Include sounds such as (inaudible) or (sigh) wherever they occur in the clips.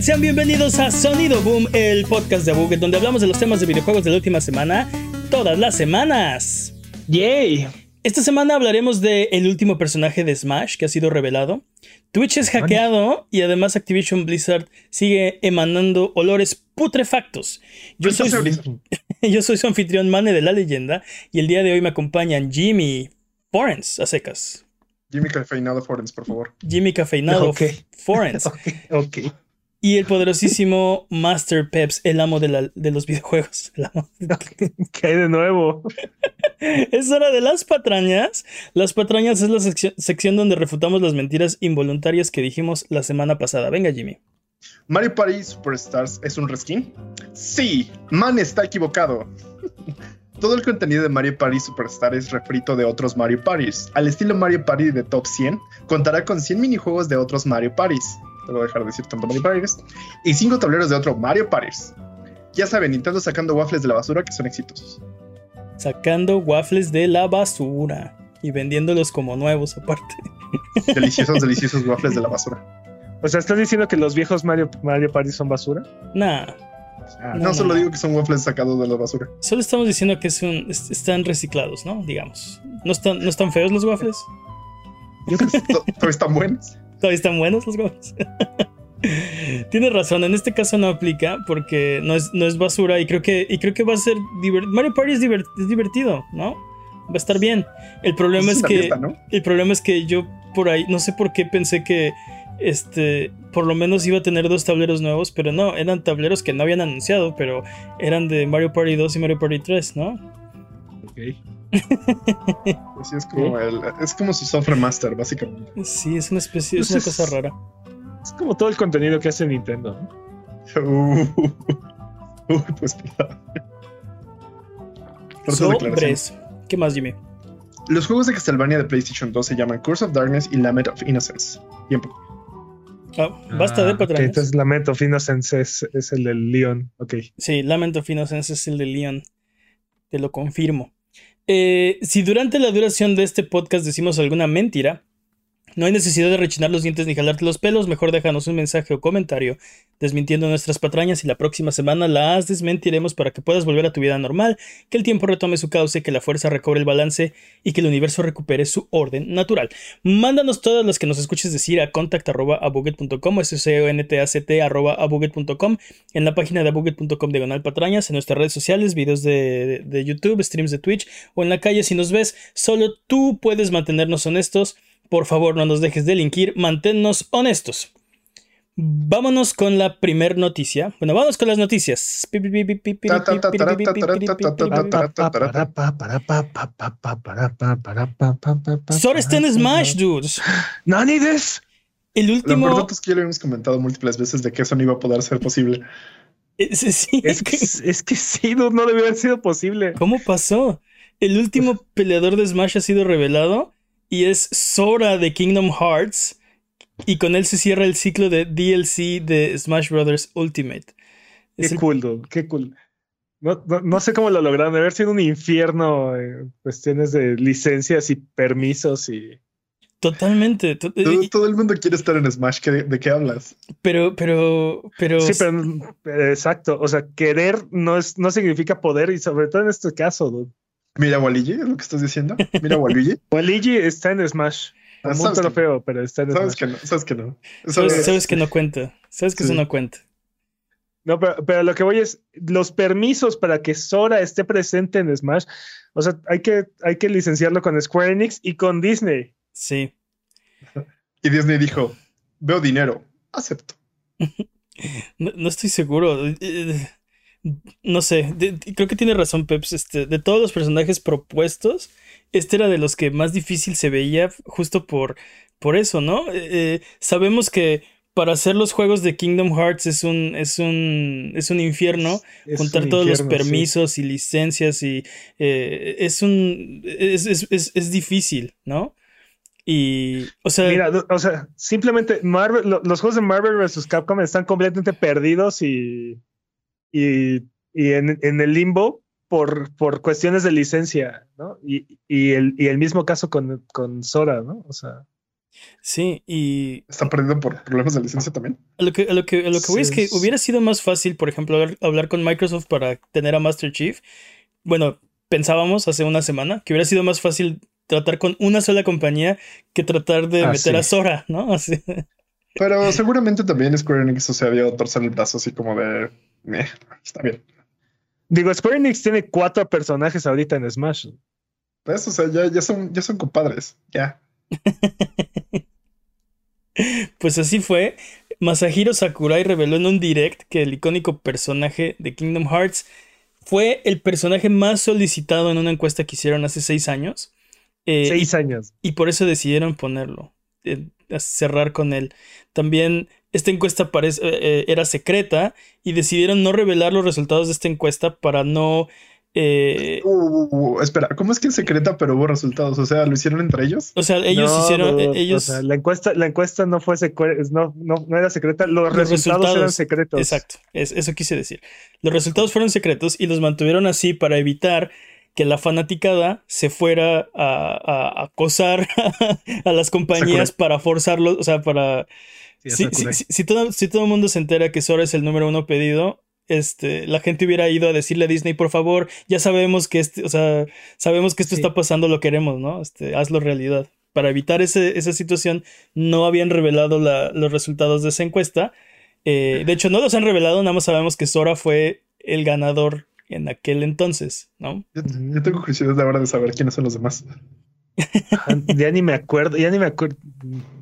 Buget, sean bienvenidos a Sonido Boom, el podcast de Buget, donde hablamos de los temas de videojuegos de la última semana, todas las semanas. ¡Yay! Esta semana hablaremos de el último personaje de Smash que ha sido revelado. Twitch es hackeado y además Activision Blizzard sigue emanando olores putrefactos. Yo soy, (laughs) yo soy su anfitrión Mane de la leyenda y el día de hoy me acompañan Jimmy Forens a secas. Jimmy Cafeinado Forens, por favor. Jimmy Cafeinado (laughs) Ok. Forens. (laughs) Ok. Y el poderosísimo Master Peps, el amo de, la- de los videojuegos. (laughs) El amo. ¿Qué hay de nuevo? (laughs) Es hora de las patrañas. Las patrañas es la sección, sección donde refutamos las mentiras involuntarias que dijimos la semana pasada. Venga, Jimmy. ¿Mario Party Superstars es un reskin? Sí, Man está equivocado. Todo el contenido de Mario Party Superstars es refrito de otros Mario Parties. Al estilo Mario Party de Top 100, contará con 100 minijuegos de otros Mario Parties. Te voy a dejar de decir tanto Mario Parties. Y 5 tableros de otro Mario Parties. Ya saben, Nintendo sacando waffles de la basura que son exitosos. Sacando waffles de la basura y vendiéndolos como nuevos aparte. (laughs) Deliciosos, deliciosos waffles de la basura. O sea, ¿estás diciendo que los viejos Mario, Mario Party son basura? Nah, Ah, No, No, solo no. digo que son waffles sacados de la basura. solo estamos diciendo que es un, es- están reciclados, ¿no? Digamos. ¿No están, ¿No están feos los waffles? To- Todavía están buenos. Todavía están buenos los waffles. (laughs) Tienes razón, en este caso no aplica porque no es, no es basura y creo que, y creo que va a ser divertido. Mario Party es, divert- es divertido, ¿no? Va a estar bien. El problema es, que. fiesta, ¿no? El problema es que yo por ahí, no sé por qué pensé que este, por lo menos iba a tener dos tableros nuevos, pero no, eran tableros que no habían anunciado, pero eran de Mario Party 2 y Mario Party 3, ¿no? ok. (laughs) Así es como, el, es como su software master, básicamente. Sí, es una especie, es Pues una es- cosa rara. Es como todo el contenido que hace Nintendo. ¿no? Uh, (laughs) uh, pues. Sobres. ¿Qué más, Jimmy? Los juegos de Castlevania de PlayStation 2 se llaman Curse of Darkness y Lament of Innocence. Tiempo. Ah, basta de Ah, ok, patrañas. entonces Lament of Innocence es, es el del Leon. Ok. Sí, Lament of Innocence es el de Leon. Te lo confirmo. Eh, si durante la duración de este podcast decimos alguna mentira, no hay necesidad de rechinar los dientes ni jalarte los pelos. Mejor déjanos un mensaje o comentario desmintiendo nuestras patrañas y la próxima semana las desmentiremos para que puedas volver a tu vida normal, que el tiempo retome su cauce, que la fuerza recobre el balance y que el universo recupere su orden natural. Mándanos todas las que nos escuches decir a contact.abuget.com, s c o n t a c t en la página de abuget.com diagonal patrañas, en nuestras redes sociales, videos de, de- de YouTube, streams de Twitch o en la calle si nos ves. Solo tú puedes mantenernos honestos. Por favor, no nos dejes delinquir, manténnos honestos. Vámonos con la primer noticia. Bueno, vamos con las noticias. Sora está en Smash, dudes. ¡Nani des! El Lo último. importante es que ya lo hemos comentado múltiples veces de que eso no iba a poder ser posible. Eh, sí, Es que, es que sí, no, no debió haber sido posible. ¿Cómo pasó? El último peleador de Smash ha sido revelado y es Sora de Kingdom Hearts. Y con él se cierra el ciclo de DLC de Smash Bros. Ultimate. Es Qué el- cool, dude, qué cool. No, no, no sé cómo lo lograron, debe haber sido un infierno en cuestiones de licencias y permisos y... Totalmente. to- Todo, y- todo el mundo quiere estar en Smash. ¿qué- ¿De qué hablas? Pero, pero, pero. Sí, pero eh, exacto, o sea, querer no, es, no significa poder y sobre todo en este caso, dude. Mira, Waluigi, es lo que estás diciendo. Mira, Waluigi. (laughs) Waluigi está en Smash. Ah, que- trofeo, pero está en Sabes Smash. que no, sabes que no. Sabes, es- sabes que no cuenta. Sabes que eso no cuenta. No, pero, pero lo que voy es los permisos para que Sora esté presente en Smash. O sea, hay que, hay que licenciarlo con Square Enix y con Disney. Sí. Y Disney dijo, veo dinero, acepto. (laughs) No, no estoy seguro. No sé. de- de- creo que tiene razón, Peps. Este, de todos los personajes propuestos, este era de los que más difícil se veía justo por, por eso, ¿no? Eh, eh, sabemos que para hacer los juegos de Kingdom Hearts es un, es un, es un infierno. Es un todos los sí. permisos y licencias y eh, es un es, es- es- es difícil, ¿no? Y o sea, Mira, o sea, simplemente Marvel, lo- los juegos de Marvel vs. Capcom están completamente perdidos y, y, y en, en el limbo por, por cuestiones de licencia, ¿no? Y, y, el, y el mismo caso con, con Sora, ¿no? O sea, Sí, y. ¿Está perdiendo por problemas de licencia también? A lo que, a lo que, a lo que voy es que hubiera sido más fácil, por ejemplo, hablar, hablar, con Microsoft para tener a Master Chief. Bueno, pensábamos hace una semana que hubiera sido más fácil tratar con una sola compañía que tratar de Ah, meter sí. a Sora, ¿no? (laughs) Así. Pero seguramente también Square Enix o sea, dio torcer el brazo así como de. "Eh, está bien. Digo, Square Enix tiene cuatro personajes ahorita en Smash. Pues, o sea, ya, ya son, ya son compadres. Ya. (laughs) Pues así fue. Masahiro Sakurai reveló en un direct que el icónico personaje de Kingdom Hearts fue el personaje más solicitado en una encuesta que hicieron hace seis años. Eh, Seis años. y por eso decidieron ponerlo, eh, cerrar con él. También esta encuesta parece- eh, eh, era secreta y decidieron no revelar los resultados de esta encuesta para no... eh, Uh, uh, uh, espera, ¿cómo es que es secreta pero hubo resultados? O sea, ¿lo hicieron entre ellos? o sea, ellos No, hicieron... no, eh, o ellos... sea, la encuesta, la encuesta no fue secre- no, no, no era secreta, los, Los resultados, eran secretos. Exacto, es- eso quise decir. Los resultados fueron secretos y los mantuvieron así para evitar que la fanaticada se fuera a, a acosar (laughs) a las compañías para forzarlos, o sea, para... Sí, Si, Sakurai. si- si todo, si todo el mundo se entera que Sora es el número uno pedido, este, la gente hubiera ido a decirle a Disney, por favor, ya sabemos que este, o sea, sabemos que esto Sí. está pasando, lo queremos, ¿no? Este, hazlo realidad. Para evitar ese- esa situación, no habían revelado la- los resultados de esa encuesta. Eh, de hecho, no los han revelado, nada más sabemos que Sora fue el ganador en aquel entonces, ¿no? Yo, yo tengo curiosidad de ahora de saber quiénes son los demás. Ya ni me acuerdo, ya ni me acuerdo.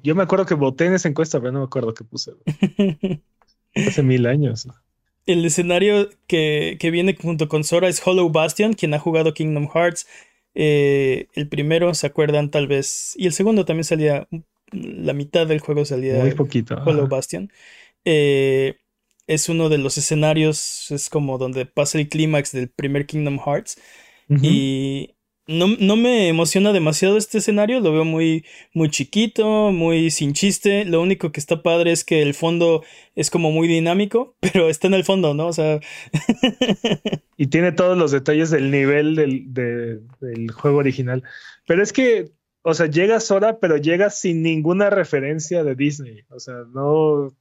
Yo me acuerdo que voté en esa encuesta, pero no me acuerdo qué puse. (laughs) Hace mil años. El escenario que, que viene junto con Sora es Hollow Bastion, quien ha jugado Kingdom Hearts. Eh, el primero, ¿se acuerdan tal vez? Y el segundo también salía, la mitad del juego salía Muy poquito. Hollow. Bastion. Eh, es uno de los escenarios, es como donde pasa el clímax del primer Kingdom Hearts. Y no, no me emociona demasiado este escenario, lo veo muy, muy chiquito, muy sin chiste. Lo único que está padre es que el fondo es como muy dinámico, (laughs) pero está en el fondo, ¿no? O sea, (laughs) Y tiene todos los detalles del nivel del, de- del juego original. Pero es que, o sea, llega Sora, pero llega sin ninguna referencia de Disney. O sea, no,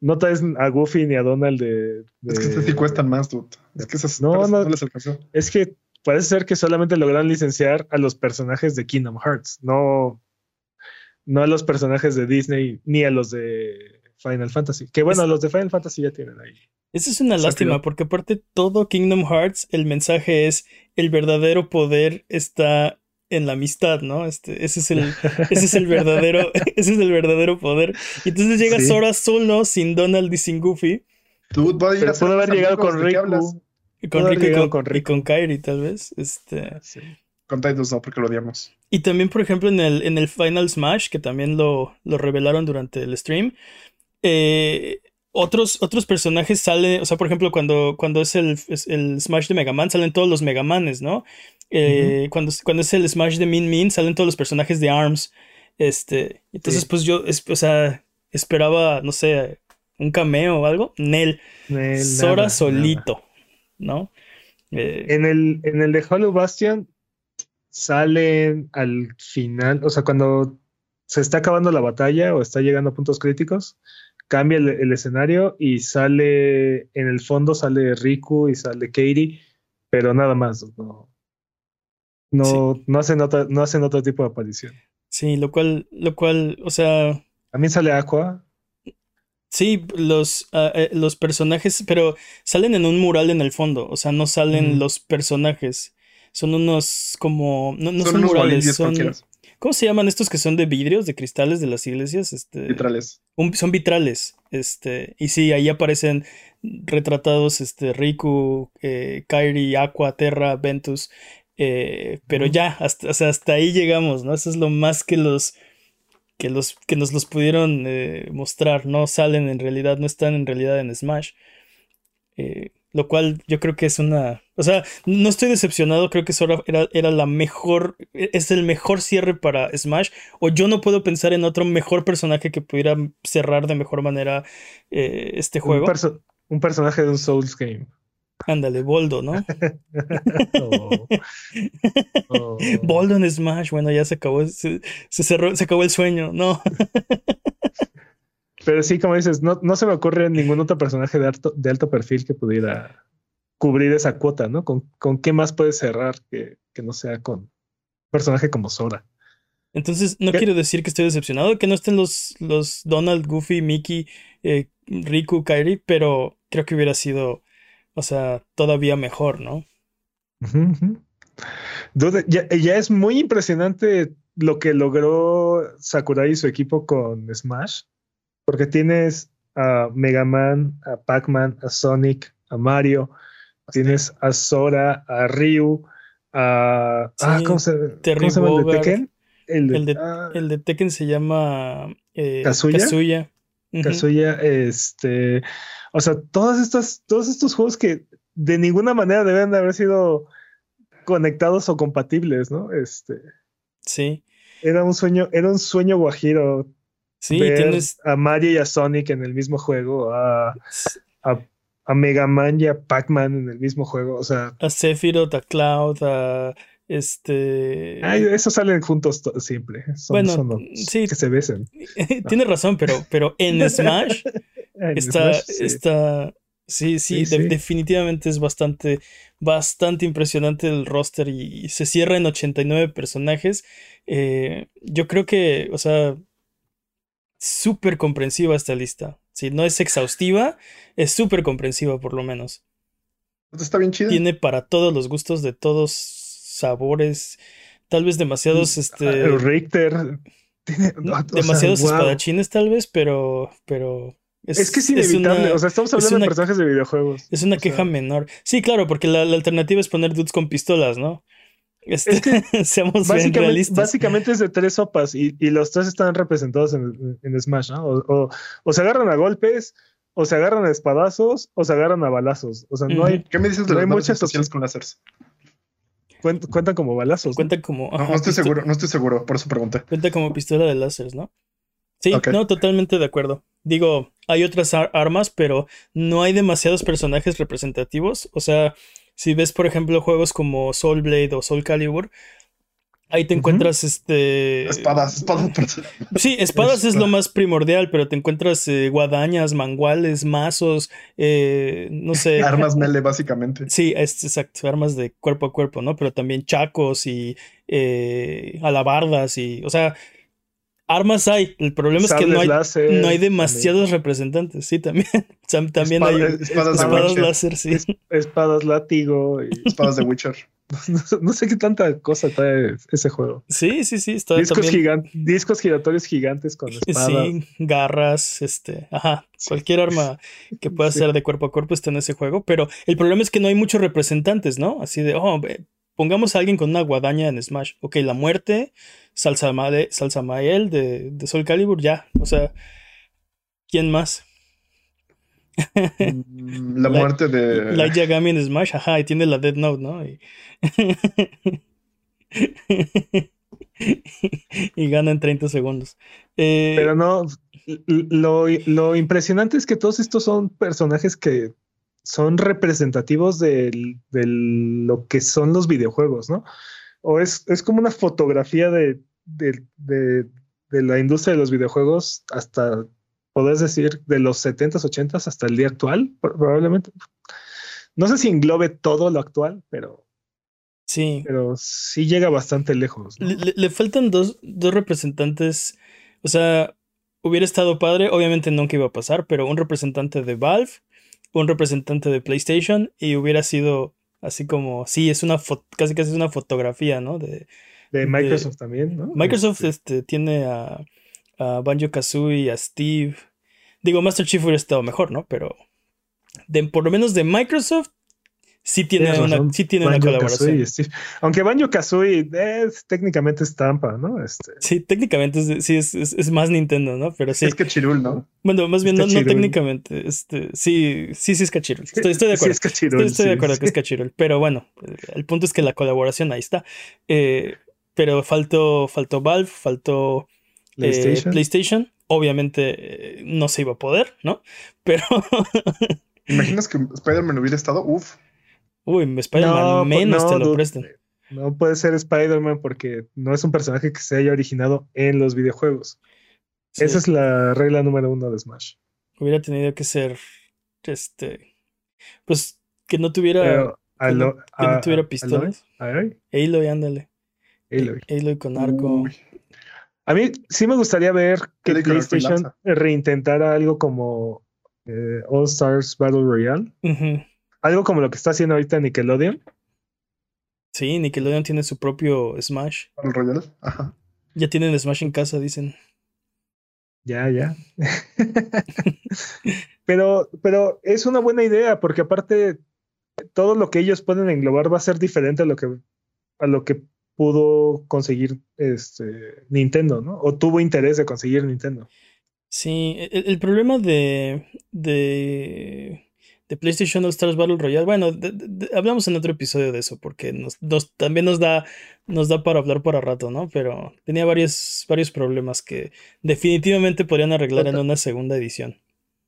no traes a Goofy ni a Donald de. de- Es que estos sí cuestan más, dude. Es que esas No, parece no. no les alcanzó. Es que parece ser que solamente lograron licenciar a los personajes de Kingdom Hearts, no, no a los personajes de Disney ni a los de Final Fantasy. Que bueno, Es- los de Final Fantasy ya tienen ahí. Esa es una lástima, porque aparte todo Kingdom Hearts, el mensaje es el verdadero poder está en la amistad, ¿no? Este, ese es el, (laughs) ese es el verdadero, (laughs) ese es el verdadero poder. Y entonces llega Sí. Sora solo, sin Donald y sin Goofy, ser pudo haber llegado con. Riku. y con y con, con y con Kairi, tal vez. Este. Sí. Con Tidus no, porque lo odiamos. Y también, por ejemplo, en el, en el Final Smash, que también lo, lo revelaron durante el stream, eh, otros, otros personajes salen, o sea, por ejemplo, cuando, cuando es el, es el Smash de Mega Man, salen todos los Mega Manes, ¿no? Eh, cuando, cuando es el Smash de Min Min, salen todos los personajes de ARMS. Este, entonces, Sí. pues yo, es- o sea, esperaba, no sé, un cameo o algo. Nel, Sora nada, solito, ¿no? Eh. En el, en el de Hollow Bastion salen al final, o sea, cuando se está acabando la batalla o está llegando a puntos críticos, cambia el, el escenario y sale, en el fondo sale Riku y sale Katie, pero nada más, no, no, no hacen otra, no hacen otro tipo de aparición. sí, lo cual, lo cual, o sea. También sale Aqua, Sí, los, ah, eh, los personajes, pero salen en un mural en el fondo, o sea, no salen los personajes. Son unos como, no, no son murales, son. ¿cómo se llaman estos que son de vidrios, de cristales de las iglesias? Este, Literales. un- son vitrales, este, y sí, ahí aparecen retratados, este, Riku, eh, Kairi, Aqua, Terra, Ventus, eh, pero ya, hasta, o sea, hasta ahí llegamos, ¿no? Eso es lo más que los, que los, que nos los pudieron eh, mostrar, no salen en realidad, no están en realidad en Smash, Eh, lo cual yo creo que es una, o sea, no estoy decepcionado, creo que Sora era, era la mejor, es el mejor cierre para Smash, o yo no puedo pensar en otro mejor personaje que pudiera cerrar de mejor manera eh, este un, juego. perso- un personaje de un Souls game. Ándale, Boldo, ¿no? (laughs) Oh. (laughs) Oh. Boldo en Smash, bueno, ya se acabó, se, se cerró, se acabó el sueño, no. (laughs) Pero sí, como dices, no, no se me ocurre ningún otro personaje de alto, de alto perfil que pudiera cubrir esa cuota, ¿no? ¿Con, con qué más puedes cerrar que, que no sea con un personaje como Sora? Entonces, no ¿Qué? quiero decir que estoy decepcionado, que no estén los, los Donald, Goofy, Mickey, eh, Riku, Kairi, pero creo que hubiera sido, o sea, todavía mejor, ¿no? Dude, ya, ya es muy impresionante lo que logró Sakurai y su equipo con Smash, porque tienes a Mega Man, a Pac-Man, a Sonic, a Mario, tienes a Sora, a Ryu, a... ah, ¿cómo se, Terry cómo se llama el de. Tekken? El de, El de, ah, el de Tekken se llama eh, ¿Kazuya? Kazuya, este, o sea, todas estas, todos estos juegos que de ninguna manera deben de haber sido conectados o compatibles, ¿no? Este, Sí, era un sueño, era un sueño guajiro sí, ver tienes. a Mario y a Sonic en el mismo juego, a, a, a Mega Man y a Pac-Man en el mismo juego, o sea, A Sephiroth, a Cloud, a este. ay, esos salen juntos to- siempre, son, Bueno, son los sí. que se besen. (laughs) Tienes razón, pero, pero en (laughs) Smash está, está. Sí, sí, Sí, de- sí. definitivamente es bastante, bastante impresionante el roster y, y se cierra en 89 personajes. Eh, yo creo que, o sea, súper comprensiva esta lista. Si no es exhaustiva, es súper comprensiva por lo menos. Está bien chido. Tiene para todos los gustos de todos sabores, tal vez demasiados, este, El Richter tiene, no, sea, demasiados wow. espadachines tal vez, pero, pero Es, que es inevitable, una- o sea, estamos es hablando una- de personajes de videojuegos. Es una O sea, queja menor. Sí, claro, porque la, la alternativa es poner dudes con pistolas, ¿no? Este, Es que (laughs) seamos bien Básicamente, realistas. básicamente es de tres sopas y, y los tres están representados en, en Smash, ¿no? O, o- o se agarran a golpes, o se agarran a espadazos, o se agarran a balazos. O sea, no hay, ¿Qué me dices de No las hay muchas espaciales con láseres? cuen- cuentan como balazos. ¿no? Cuenta como. No, ajá, no estoy seguro, no estoy seguro, por eso pregunté. Cuenta como pistola de láseres, ¿no? Sí, no, totalmente de acuerdo. Digo, hay otras ar- armas, pero no hay demasiados personajes representativos. O sea, si ves, por ejemplo, juegos como Soul Blade o Soul Calibur, ahí te encuentras este. Espadas, espadas. Sí, espadas es lo más primordial, pero te encuentras eh, guadañas, manguales, mazos, eh, no sé. (laughs) Armas melee, básicamente. Sí, es exacto, armas de cuerpo a cuerpo, ¿no? Pero también chacos y eh, alabardas y, o sea, armas hay. El problema es que no hay, láser, no hay demasiados representantes, sí, también. (laughs) También hay Espada- espadas de láser, sí. Espadas, látigo. Y Espadas de Witcher. (laughs) no, sé- no sé qué tanta cosa trae ese juego. Sí, sí, sí, está Discos, también. gigan- discos giratorios gigantes con espadas. Sí, garras, este, ajá, cualquier arma que pueda Sí. ser de cuerpo a cuerpo está en ese juego, pero el problema es que no hay muchos representantes, ¿no? Así de, oh, pongamos a alguien con una guadaña en Smash. Ok, la muerte, Salsamael, Salsamael de, de Soul Calibur, ya, o sea, ¿quién más? Mm, La (laughs) muerte de. Light Yagami en Smash, ajá, y tiene la Dead Note, ¿no? Y, (laughs) y gana en 30 segundos. Eh, Pero no, lo, lo impresionante es que todos estos son personajes que son representativos de lo que son los videojuegos, ¿no? O es, es como una fotografía de, de, de- de la industria de los videojuegos hasta, podés decir, de los 70s, 80s hasta el día actual, pro- probablemente. No sé si englobe todo lo actual, pero, sí. pero sí llega bastante lejos. le- le faltan dos, dos representantes. O sea, hubiera estado padre. Obviamente nunca iba a pasar, pero un representante de Valve, un representante de PlayStation, y hubiera sido así como, sí, es una foto, casi casi es una fotografía, ¿no? De De Microsoft también, ¿no? Microsoft este, tiene a, a Banjo Kazooie, a Steve. Digo, Master Chief hubiera estado mejor, ¿no? Pero de, por lo menos de Microsoft, sí tiene Tienes una, razón, sí tiene una colaboración. Aunque Banjo Kazooie es, técnicamente es Tampa, ¿no? Este, Sí, técnicamente es, sí, es, es- es más Nintendo, ¿no? Pero sí. Es que Chirul, ¿no? Bueno, más bien no, no Cachirul. técnicamente. Este, sí, sí, sí es Cachirul. Estoy, estoy de Sí, acuerdo. es Cachirul, estoy, estoy de sí, acuerdo sí. que es Cachirul. Pero bueno, el punto es que la colaboración ahí está. Eh, pero faltó, faltó Valve, faltó eh, PlayStation. PlayStation. Obviamente eh, no se iba a poder, ¿no? Pero ¿Imaginas que Spider-Man hubiera estado? Uf. Uy, Spider-Man No, menos no, te lo prestan. No puede ser Spider-Man porque no es un personaje que se haya originado en los videojuegos. Sí, Esa es la regla número uno de Smash. Hubiera tenido que ser. Este. Pues que no tuviera. Pero que no, Alo- que no a- tuviera a- pistolas. Aloy, Aloy, ándale. Aloy. Aloy con arco. Uy, A mí sí me gustaría ver que PlayStation reintentara algo como eh, All Stars Battle Royale. Ujú. Algo como lo que está haciendo ahorita Nickelodeon. Sí, Nickelodeon tiene su propio Smash. Battle Royale. Ajá. Ya tienen Smash en casa, dicen. Ya, ya. pero, pero es una buena idea porque aparte todo lo que ellos pueden englobar va a ser diferente a lo que, a lo que pudo conseguir este Nintendo, ¿no? O tuvo interés de conseguir Nintendo. Sí, el, el problema de, de, de PlayStation All Stars Battle Royale, bueno, de- de- de- hablamos en otro episodio de eso, porque nos, nos- también nos da, nos da para hablar para rato, ¿no? Pero tenía varios, varios problemas que definitivamente podrían arreglar en Total. una segunda edición.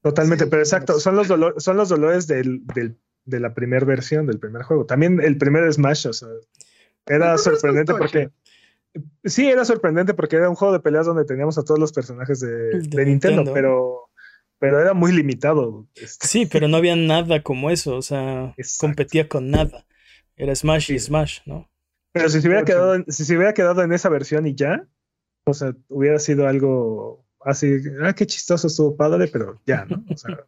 Totalmente, Sí, pero exacto, son los, dolor- son los dolores del, del- de la primera versión, del primer juego. También el primer Smash, o sea, era sorprendente porque... Sí, era sorprendente porque era un juego de peleas donde teníamos a todos los personajes de, De de Nintendo, Nintendo. pero, pero era muy limitado. este. Sí, pero no había nada como eso, o sea, Exacto. competía con nada. Era Smash y. Smash, ¿no? Pero si se hubiera quedado en, si se hubiera quedado en esa versión y ya, o sea, hubiera sido algo así, ah, qué chistoso estuvo padre, pero ya, ¿no? O sea,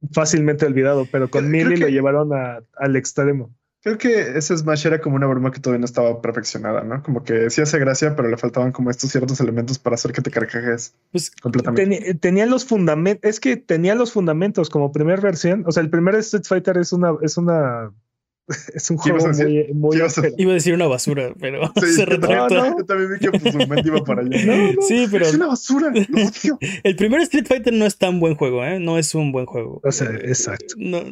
(laughs) fácilmente olvidado, pero con Millie que- lo llevaron a- al extremo. Creo que ese Smash era como una broma que todavía no estaba perfeccionada, ¿no? Como que sí hace gracia, pero le faltaban como estos ciertos elementos para hacer que te carcajes Pues completamente. Tenía los fundamentos, es que tenía los fundamentos como primer versión, o sea, el primer Street Fighter es una, es una, (laughs) es un ¿Qué ibas juego decir? muy, (laughs) muy ¿Qué ibas a áspero. iba a decir una basura, pero (laughs) Sí, se retractó. no. yo también vi que pues, su mente iba para allá. No, no. Sí, pero Es una basura. el primer Street Fighter no es tan buen juego, ¿eh? No es un buen juego. O sea, Eh, exacto. No,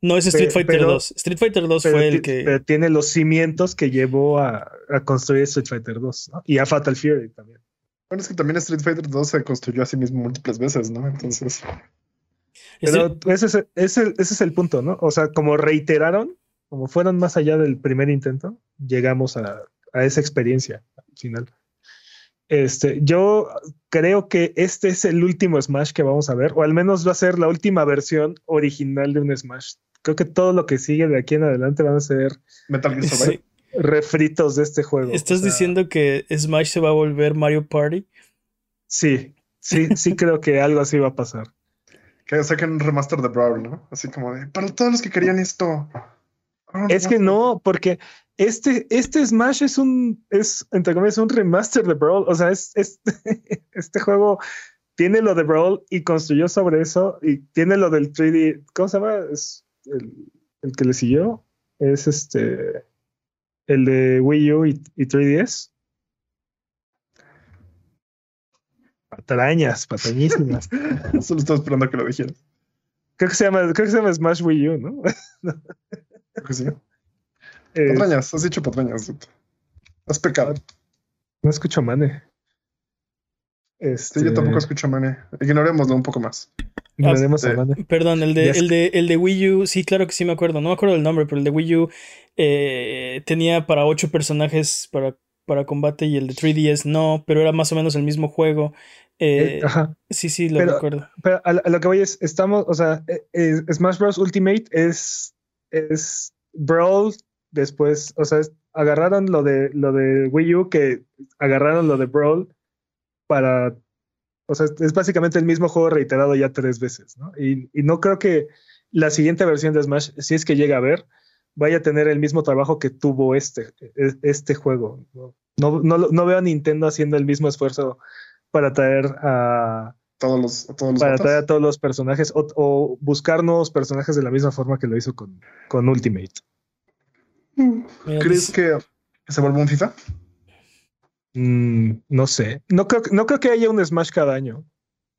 no es Street Fighter pero- 2. Street Fighter 2 Pero, fue el que. pero tiene los cimientos que llevó a, a construir Street Fighter 2 ¿no? y a Fatal Fury también. Bueno, es que también Street Fighter 2 se construyó a sí mismo múltiples veces, ¿no? Entonces, Pero ese es, ese, ese es el punto, ¿no? O sea, como reiteraron, como fueron más allá del primer intento, llegamos a, a esa experiencia al final. Este, yo creo que este es el último Smash que vamos a ver, o al menos va a ser la última versión original de un Smash. Creo que todo lo que sigue de aquí en adelante van a ser Metal Gear Survive. Sí. refritos de este juego. ¿Estás O sea, diciendo que Smash se va a volver Mario Party? Sí, sí, sí (laughs) creo que algo así va a pasar. Que saquen un remaster de Brawl, ¿no? Así como de, para todos los que querían esto. Un Es que remaster". no, porque este, este Smash es un, es, entre comillas, un remaster de Brawl. O sea, es, es- (laughs) este juego tiene lo de Brawl y construyó sobre eso y tiene lo del 3D. ¿Cómo se llama? Es el, el que le siguió. Es este, el de Wii U y, y 3DS. Patrañas, patrañísimas. (laughs) Solo estaba esperando a que lo dijeras. Creo que se llama, creo que se llama Smash Wii U, ¿no? (laughs) Creo que sí. Eh, Patrañas, has dicho patrañas. dude. Has pecado. no escucho Mane. Este, Sí, yo tampoco escucho a Mane. Ignorémoslo un poco más. ignoremos a este, Mane. Perdón, el de, el, de, el de Wii U, sí, claro que sí me acuerdo. No me acuerdo del nombre, pero el de Wii U eh, tenía para ocho personajes para, para combate y el de 3DS no, pero era más o menos el mismo juego. Eh, Eh, ajá. sí, sí, lo pero- recuerdo. Pero a, a lo que voy es, estamos, o sea, eh, eh, Smash Bros. Ultimate es, es Brawl después, o sea, agarraron lo de, lo de Wii U, que agarraron lo de Brawl para, o sea, es básicamente el mismo juego reiterado ya tres veces, ¿no? Y, y no creo que la siguiente versión de Smash, si es que llega a ver, vaya a tener el mismo trabajo que tuvo este, e- este juego. No, no, no veo a Nintendo haciendo el mismo esfuerzo para traer a, Todos los, a todos los para traer a todos los personajes o, o buscar nuevos personajes de la misma forma que lo hizo con, con Ultimate. Mira, ¿Crees que, se vuelva un FIFA? Mm, no sé. No creo, no creo que haya un Smash cada año.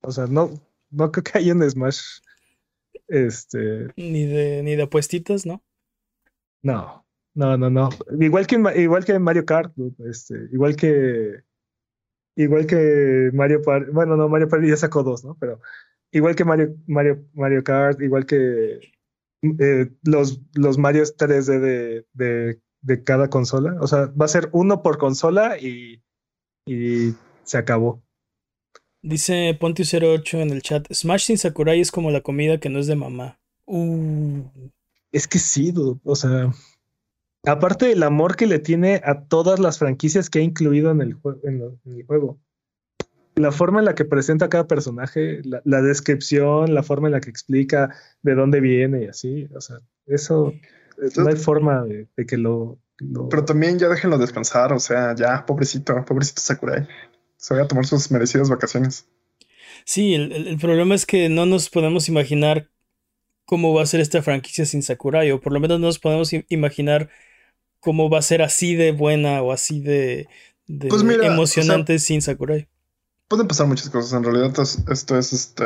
O sea, no, no creo que haya un Smash. Este, Ni de, ni de apuestitas, ¿no? no, no, no, no. Igual que, igual que Mario Kart, este, igual que, igual que Mario Party. Bueno, no, Mario Party ya sacó dos, ¿no? Pero igual que Mario, Mario, Mario Kart, igual que eh, los, los Mario 3D de, de, de, cada consola. O sea, va a ser uno por consola y, y se acabó. Dice Pontius08 en el chat: Smash sin Sakurai es como la comida que no es de mamá. Uh. Es que sí, o sea. Aparte del amor que le tiene a todas las franquicias que ha incluido en el, en el juego la forma en la que presenta cada personaje, la, descripción, la forma en la que explica de dónde viene y así, o sea, eso no hay forma de, que lo, Pero también ya déjenlo descansar, o sea, ya, pobrecito, pobrecito Sakurai. Se va a tomar sus merecidas vacaciones. Sí, el, problema es que no nos podemos imaginar cómo va a ser esta franquicia sin Sakurai, o por lo menos no nos podemos imaginar cómo va a ser así de buena o así de, pues emocionante sin Sakurai pueden pasar muchas cosas. En realidad, esto es este.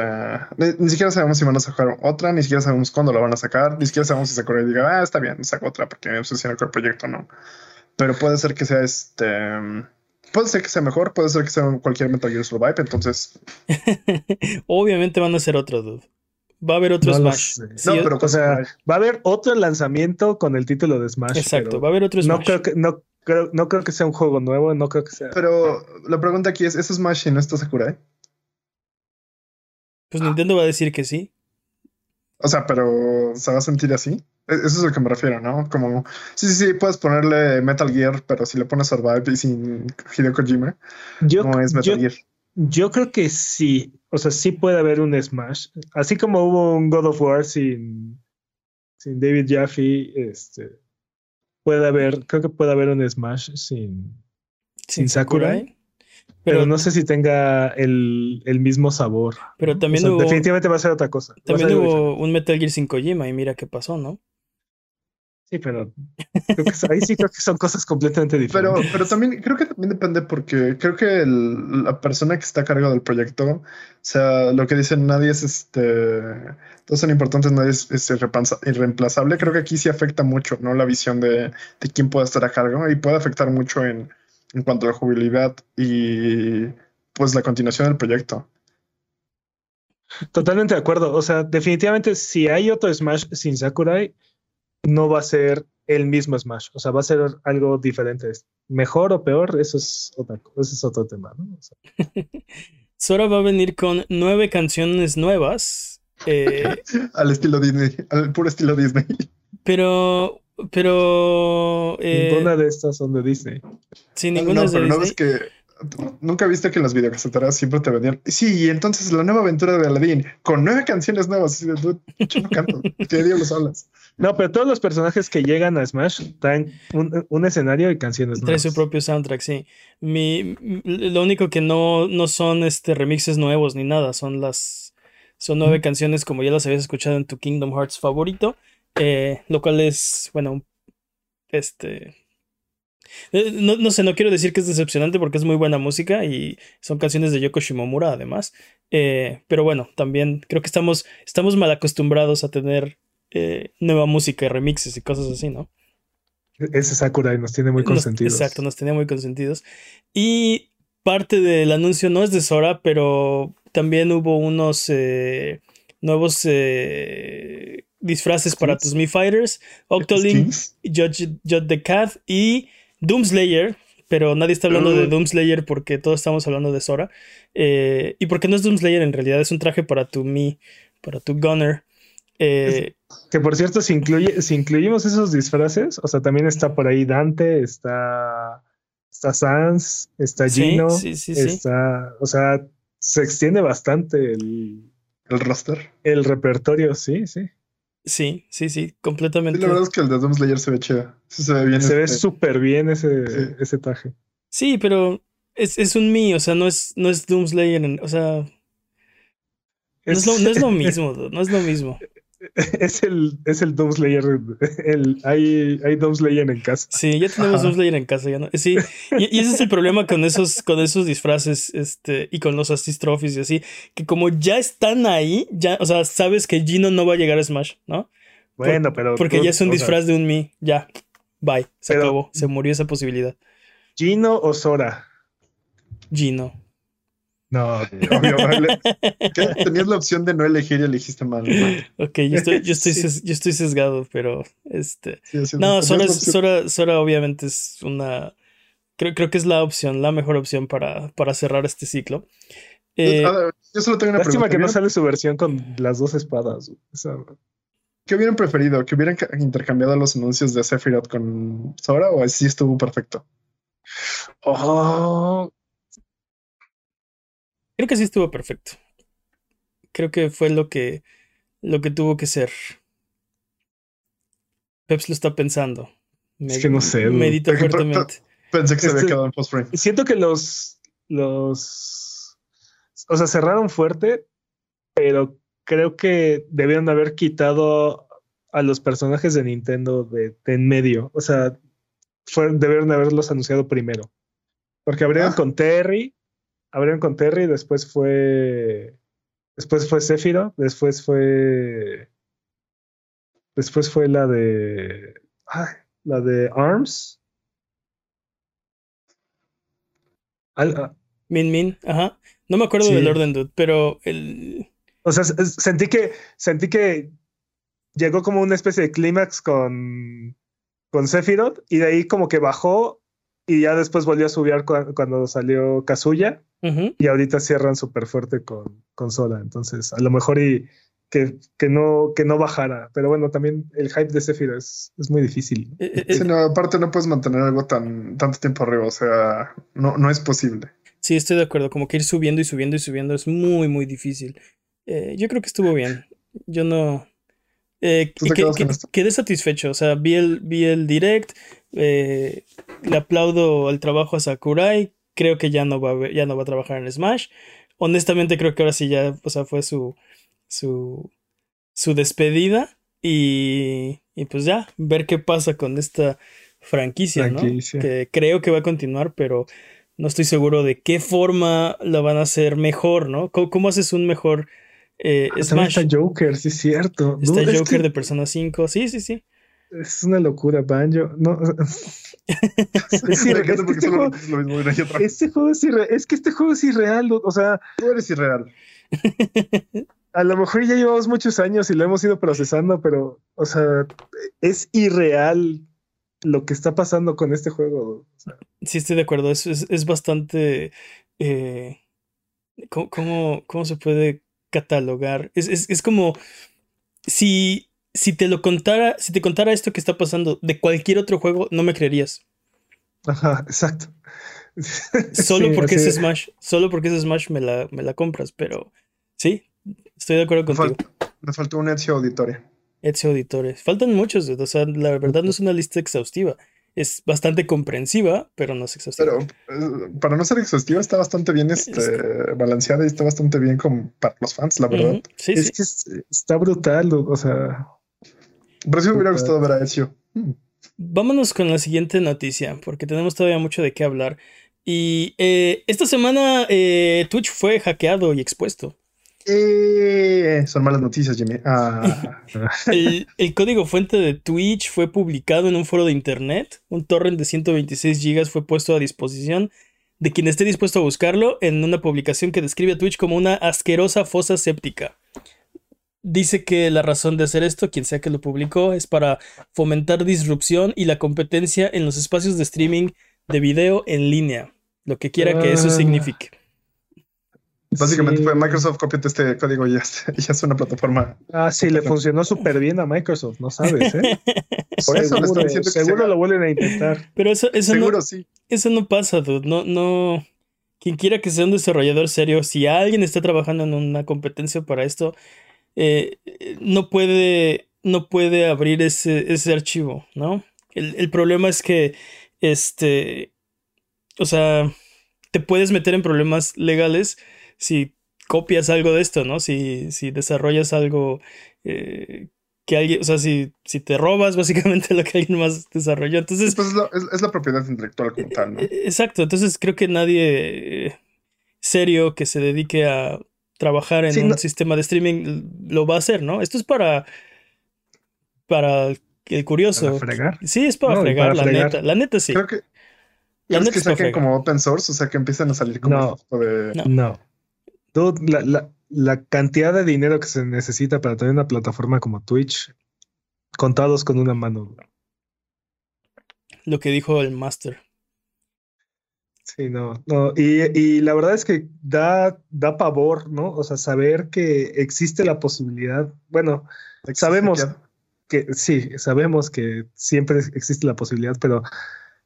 Ni, siquiera sabemos si van a sacar otra, ni siquiera sabemos cuándo la van a sacar, ni siquiera sabemos si Sakurai diga, ah, está bien, saco otra porque me obsesiona con el proyecto, no. Pero puede ser que sea este. Puede ser que sea mejor, puede ser que sea cualquier Metal Gear Survive, entonces. (laughs) Obviamente van a ser otros, dude. Va a haber otro Smash. no, pero o sea, va a haber otro lanzamiento con el título de Smash. Exacto, va a haber otro Smash. No creo que, no, no creo que sea un juego nuevo, no creo que sea. Pero la pregunta aquí es: ¿eso es Smash y no está Sakurai? Pues Nintendo va a decir que sí. O sea, pero ¿se va a sentir así? E-, eso es a lo que me refiero, ¿no? Como, sí, sí, sí, puedes ponerle Metal Gear, pero si le pones Survive y sin Hideo Kojima, yo, no es Metal Gear. Yo creo que sí. O sea, sí puede haber un Smash. Así como hubo un God of War sin, sin David Jaffe, este, puede haber, creo que puede haber un Smash sin, sin, Sakurai. Pero, no sé si tenga el, el mismo sabor. Pero también hubo, Definitivamente va a ser otra cosa. También hubo un Metal Gear sin Kojima y mira qué pasó, ¿no? Sí, pero ahí sí creo que son cosas completamente diferentes. Pero, pero también creo que también depende porque creo que la persona que está a cargo del proyecto, o sea, lo que dicen nadie es este, todos son importantes, nadie es, irreemplazable. Creo que aquí sí afecta mucho, ¿no? La visión de, de quién puede estar a cargo y puede afectar mucho en, en cuanto a la jubilidad y pues la continuación del proyecto. Totalmente de acuerdo. O sea, definitivamente si hay otro Smash sin Sakurai, no va a ser el mismo Smash, o sea, va a ser algo diferente. Mejor o peor, eso es, otra, ese es otro tema, ¿no? (laughs) Sora va a venir con nueve canciones nuevas. Eh, (laughs) al estilo Disney, al puro estilo Disney. Pero, pero. Eh, ninguna de estas son de Disney. Sí, ninguna es de Disney. No es que Nunca viste que en las videocaseteras siempre te vendían. Sí, y entonces la nueva aventura de Aladdin con nueve canciones nuevas. yo no canto. ¿Qué diablos hablas? No, pero todos los personajes que llegan a Smash traen un, escenario y canciones nuevas. Trae su propio soundtrack, sí. Mi, lo único que no, no son este remixes nuevos ni nada. Son las. Son nueve canciones como ya las habías escuchado en tu Kingdom Hearts favorito. Eh, lo cual es, bueno, este eh, no, sé, no quiero decir que es decepcionante porque es muy buena música y son canciones de Yoko Shimomura además. Eh, pero bueno, también creo que estamos, estamos mal acostumbrados a tener eh, nueva música y remixes y cosas así, ¿no? Ese Sakurai nos tiene muy consentidos. exacto, nos tenía muy consentidos. Y parte del anuncio no es de Sora, pero también hubo unos nuevos disfraces para tus Mi Fighters, Octolink, Judge, Judge the Cat y Doomslayer, pero nadie está hablando de Doomslayer porque todos estamos hablando de Sora. Eh, y porque no es Doomslayer en realidad, es un traje para tu Mi, para tu Gunner. Eh, que por cierto, si, incluye, si incluimos esos disfraces, o sea, también está por ahí Dante, está, está Sans, está Gino, sí, sí, sí, está, o sea, se extiende bastante el, el roster. El repertorio, sí, sí. Sí, sí, sí, completamente. la verdad es que el de Doom Slayer se ve chido. se ve bien. Se ve este súper bien ese, ese traje. Sí, pero es, es un mí, o sea, no es, no es Doom Slayer, o sea. No es, lo, no es lo (laughs) mismo, no es lo mismo. (laughs) Es el, es el Doom Slayer. El, hay, hay Doom Slayer en casa. Sí, ya tenemos Doom Slayer en casa. Ya no, sí, y, ese es el problema con esos, con esos disfraces este, y con los Assist Trophies y así. Que como ya están ahí, ya, o sea, sabes que Gino no va a llegar a Smash, ¿no? Bueno, pero. Porque ya es un disfraz de un Mi. Ya. Bye. Se acabó. Se murió esa posibilidad. ¿Gino o Sora? Gino. No, Obvio. Tenías la opción de no elegir y elegiste mal. ¿no? Ok, yo estoy, yo estoy, (laughs) Sí. ses- yo estoy sesgado, pero este. Sí. No, Sora, es- Sora, Sora obviamente es una. Creo, creo que es la opción, la mejor opción para, para cerrar este ciclo. Eh, A ver, yo solo tengo una Lástima pregunta. que no ¿Vieron- sale su versión con las dos espadas. O sea, ¿Qué hubieran preferido? ¿Que hubieran ca- intercambiado los anuncios de Sephiroth con Sora o así estuvo perfecto? oh, creo que sí estuvo perfecto. Creo que fue lo que, lo que tuvo que ser. Peps lo está pensando. Es que no sé. Medita (laughs) fuertemente. Pensé que se había Este- quedado en post-frame. siento que los, los, o sea, cerraron fuerte, pero creo que debieron haber quitado a los personajes de Nintendo de, de en medio. O sea, fue, debieron haberlos anunciado primero. Porque abrieron Ah. con Terry, abrieron con Terry, después fue, después fue Sephiroth, después fue, después fue la de, ay, la de Arms. Al- ah, Min Min, ajá. No me acuerdo Sí. del orden, dude, pero el. O sea, sentí que, sentí que llegó como una especie de clímax con, con Sephiroth y de ahí como que bajó y ya después volvió a subir cua- cuando salió Kazuya Ujú. y ahorita cierran súper fuerte con, con Sora. Entonces, a lo mejor y que, que, no, que no bajara. Pero bueno, también el hype de Sephiroth es, es muy difícil. Eh, eh, Sí, no, aparte no puedes mantener algo tan tanto tiempo arriba, o sea, no, no es posible. Sí, estoy de acuerdo. Como que ir subiendo y subiendo y subiendo es muy, muy difícil. Eh, yo creo que estuvo bien. Yo no. eh, quedé satisfecho. O sea, vi el, vi el direct. Eh, le aplaudo el trabajo a Sakurai. Creo que ya no va a, ver- ya no va a trabajar en Smash. Honestamente, creo que ahora sí ya, o sea, fue su, su, su despedida. Y, y pues ya, ver qué pasa con esta franquicia, ¿no? Que creo que va a continuar, pero no estoy seguro de qué forma la van a hacer mejor, ¿no? ¿Cómo, cómo haces un mejor eh, Ah, Smash? está Joker, sí es cierto. Está es Joker que de Persona 5. Sí, sí, sí. Es una locura, Banjo. No. (laughs) es Me irre- encanta es que porque este juego-. Este juego es irreal. Es que este juego es irreal. O sea, Tú eres irreal. (laughs) a lo mejor ya llevamos muchos años y lo hemos ido procesando, pero, o sea, es irreal lo que está pasando con este juego. dude. O sea, Sí, estoy de acuerdo. Es, es, es bastante. eh, ¿cómo, cómo, cómo se puede catalogar? Es, es, es como si, si te lo contara, si te contara esto que está pasando de cualquier otro juego, no me creerías. ajá, exacto. Solo Sí, porque es Smash. Solo porque es Smash me la, me la compras. Pero sí, estoy de acuerdo contigo. fal- me faltó un Ezio Auditoria. Ezio Auditores. Faltan muchos, o sea, la verdad no es una lista exhaustiva. Es bastante comprensiva, pero no es exhaustiva. Pero eh, para no ser exhaustivo, está bastante bien este, balanceada y está bastante bien como para los fans, la verdad. Ujú, Sí, Es sí. que es- está brutal, o sea, Pero sí me hubiera gustado ver a Ezio. Hmm. Vámonos con la siguiente noticia, porque tenemos todavía mucho de qué hablar. Y eh, esta semana eh, Twitch fue hackeado y expuesto. Eh, son malas noticias, Jimmy. Ah, (laughs) El, el código fuente de Twitch fue publicado en un foro de internet. Un torrent de 126 GB fue puesto a disposición de quien esté dispuesto a buscarlo en una publicación que describe a Twitch como una asquerosa fosa séptica. Dice que la razón de hacer esto, quien sea que lo publicó, es para fomentar disrupción y la competencia en los espacios de streaming de video en línea, lo que quiera que eso Ah. signifique. básicamente sí. fue Microsoft, cópiate este código y ya, es- (laughs) ya es una plataforma. Ah, sí, le funcionó súper bien a Microsoft, no sabes, ¿eh? (laughs) Por eso le seguro estoy diciendo que se seguro lo vuelven a intentar. Pero eso, eso no, Seguro sí. Eso no pasa, dude. No, no. Quien quiera que sea un desarrollador serio, si alguien está trabajando en una competencia para esto, eh, no puede, no puede abrir ese, ese archivo, ¿no? El, el problema es que, este, o sea, te puedes meter en problemas legales si copias algo de esto, ¿no? Si, si desarrollas algo eh, que alguien, o sea, si, si te robas (laughs) básicamente lo que alguien más desarrolló. Entonces, Pues es, la, es- es la propiedad intelectual como tal, ¿no? eh, Exacto, entonces creo que nadie serio que se dedique a trabajar en Sí, un no- sistema de streaming lo va a hacer, ¿no? Esto es para para el curioso. Para fregar. Sí, es para No, fregar, para la fregar. neta. La neta sí. Creo que, La ¿crees neta que es para saquen fregar. como open source? O sea, que empiecen a salir como No. tipo de. No. No. Dude, la, la, la cantidad de dinero que se necesita para tener una plataforma como Twitch, contados con una mano. Lo que dijo el Master. Sí, no, no. Y, y la verdad es que da, da pavor, ¿no? O sea, saber que existe la posibilidad. Bueno, sabemos que sí, sabemos que siempre existe la posibilidad, pero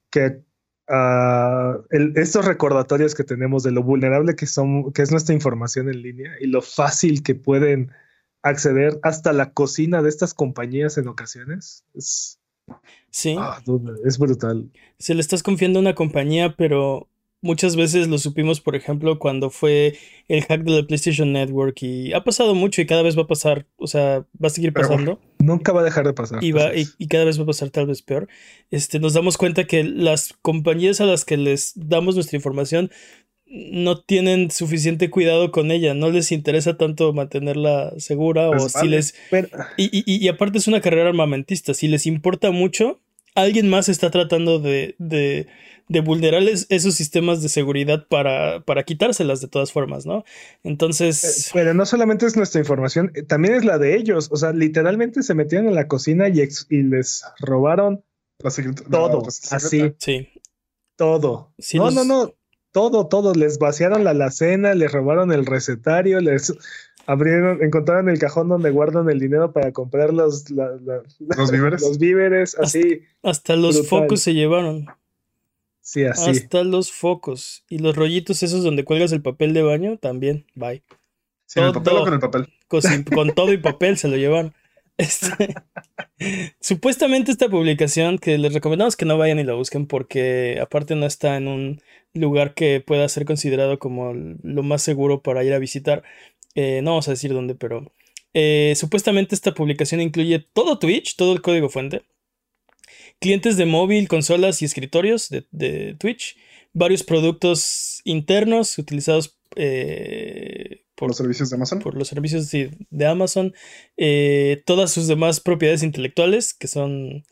que ah, el- estos recordatorios que tenemos de lo vulnerable que son, que es nuestra información en línea y lo fácil que pueden acceder hasta la cocina de estas compañías en ocasiones, es, Sí. ah, es brutal. Se le estás confiando a una compañía, pero muchas veces lo supimos, por ejemplo, cuando fue el hack de la PlayStation Network y ha pasado mucho y cada vez va a pasar, o sea, va a seguir Pero- pasando Nunca va a dejar de pasar. y, va, y, cada vez va a pasar tal vez peor. Este, nos damos cuenta que las compañías a las que les damos nuestra información no tienen suficiente cuidado con ella, no les interesa tanto mantenerla segura o Les si les Pero- y, y- y aparte es una carrera armamentista. Si les importa mucho, alguien más está tratando de, de, de vulnerarles esos sistemas de seguridad para, para quitárselas de todas formas, ¿no? Eh, Entonces, Pero no solamente es nuestra información, eh, también es la de ellos. O sea, literalmente se metieron en la cocina y, ex- y les robaron La secret- la todo, así, sí. todo. Sí, no, los- no, no, todo, todo. Les vaciaron la alacena, les robaron el recetario, les abrieron, encontraron el cajón donde guardan el dinero para comprar los, la- la- Los víveres. (laughs) los víveres, así, Hasta los Brutal. focos se llevaron. Sí, así. Hasta los focos. Y los rollitos esos donde cuelgas el papel de baño, también. Bye. ¿Sin el papel todo. o con el papel? (laughs) con, todo y papel se lo llevaron. Este, (laughs) supuestamente esta publicación que les recomendamos que no vayan y la busquen porque aparte no está en un lugar que pueda ser considerado como lo más seguro para ir a visitar. Eh, no vamos a decir dónde, pero eh, supuestamente esta publicación incluye todo Twitch, todo el código fuente, clientes de móvil, consolas y escritorios de, de Twitch, varios productos internos utilizados eh, Por los servicios de Amazon. por los servicios de, de Amazon, eh, todas sus demás propiedades intelectuales, que son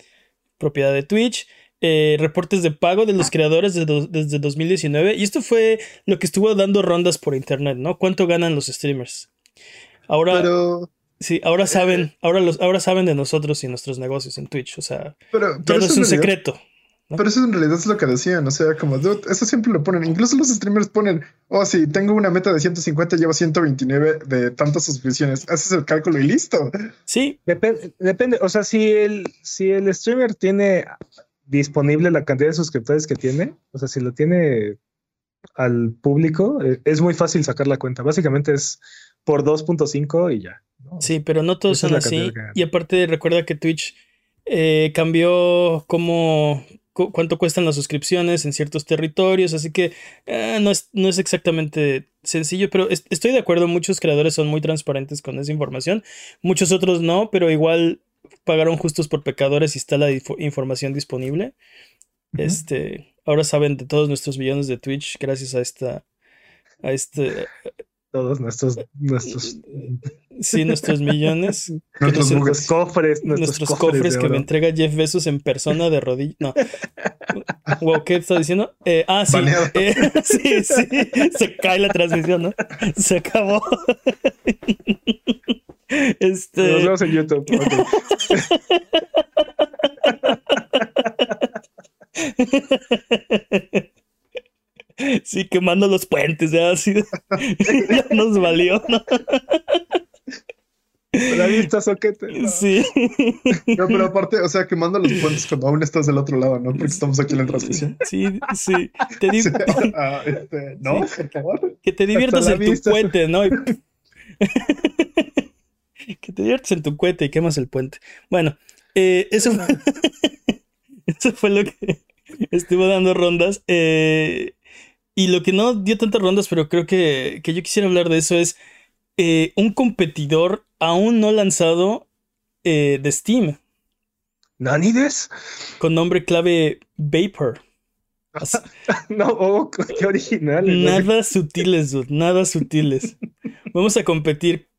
propiedad de Twitch, eh, reportes de pago de los creadores de do- desde 2019, y esto fue lo que estuvo dando rondas por internet, ¿no? ¿Cuánto ganan los streamers? Ahora, Pero, sí, ahora saben, ahora los, ahora saben de nosotros y nuestros negocios en Twitch, o sea, pero, ya pero no es un realidad- secreto. ¿no? Pero eso en realidad es lo que decían, o sea, como, dude, eso siempre lo ponen. Incluso los streamers ponen, oh, sí, tengo una meta de 150, llevo 129 de tantas suscripciones. Haces el cálculo y listo. Sí, Depen- depende, o sea, si el, si el streamer tiene disponible la cantidad de suscriptores que tiene, o sea, si lo tiene al público, eh, es muy fácil sacar la cuenta. Básicamente es por 2.5 y ya. ¿no? Sí, pero no todos Esa son así. Y aparte, recuerda que Twitch eh, cambió cómo, cu- cuánto cuestan las suscripciones en ciertos territorios, así que eh, no, es, no es exactamente sencillo, pero es- estoy de acuerdo, muchos creadores son muy transparentes con esa información, muchos otros no, pero igual pagaron justos por pecadores y está la información disponible. Este, ahora saben de todos nuestros billones de Twitch gracias a esta, a este, Todos nuestros, nuestros, (laughs) sí, nuestros millones. (laughs) Nuestros nos- nuestros cofres, nuestros, nuestros cofres, que me entrega Jeff Bezos en persona de rodillas. No. (laughs) Wow, ¿qué está diciendo? Eh, ah, sí. Eh, sí, sí. Se cae la transmisión, ¿no? Se acabó. Nos Este. vemos en YouTube. Sí, quemando los puentes, ya así. (laughs) Ya nos valió, ¿no? La vista soquete. no. Sí. No, pero aparte, o sea, quemando los puentes cuando aún estás del otro lado, ¿no? Porque estamos aquí en la transmisión. Sí, sí. Te di- O sea, ah, este, no, por favor. Que te diviertas en tu puente, ¿no? Y- (laughs) que te diviertas en tu puente y quemas el puente. Bueno, eh, eso, fue... (laughs) eso fue lo que estuvo dando rondas. eh, y lo que no dio tantas rondas, pero creo que, que yo quisiera hablar de eso es eh, un competidor aún no lanzado eh, de Steam ¿Nanides? con nombre clave Vapor. Así- (laughs) No, oh, qué original. Nada sutiles, dude, nada sutiles. Vamos a competir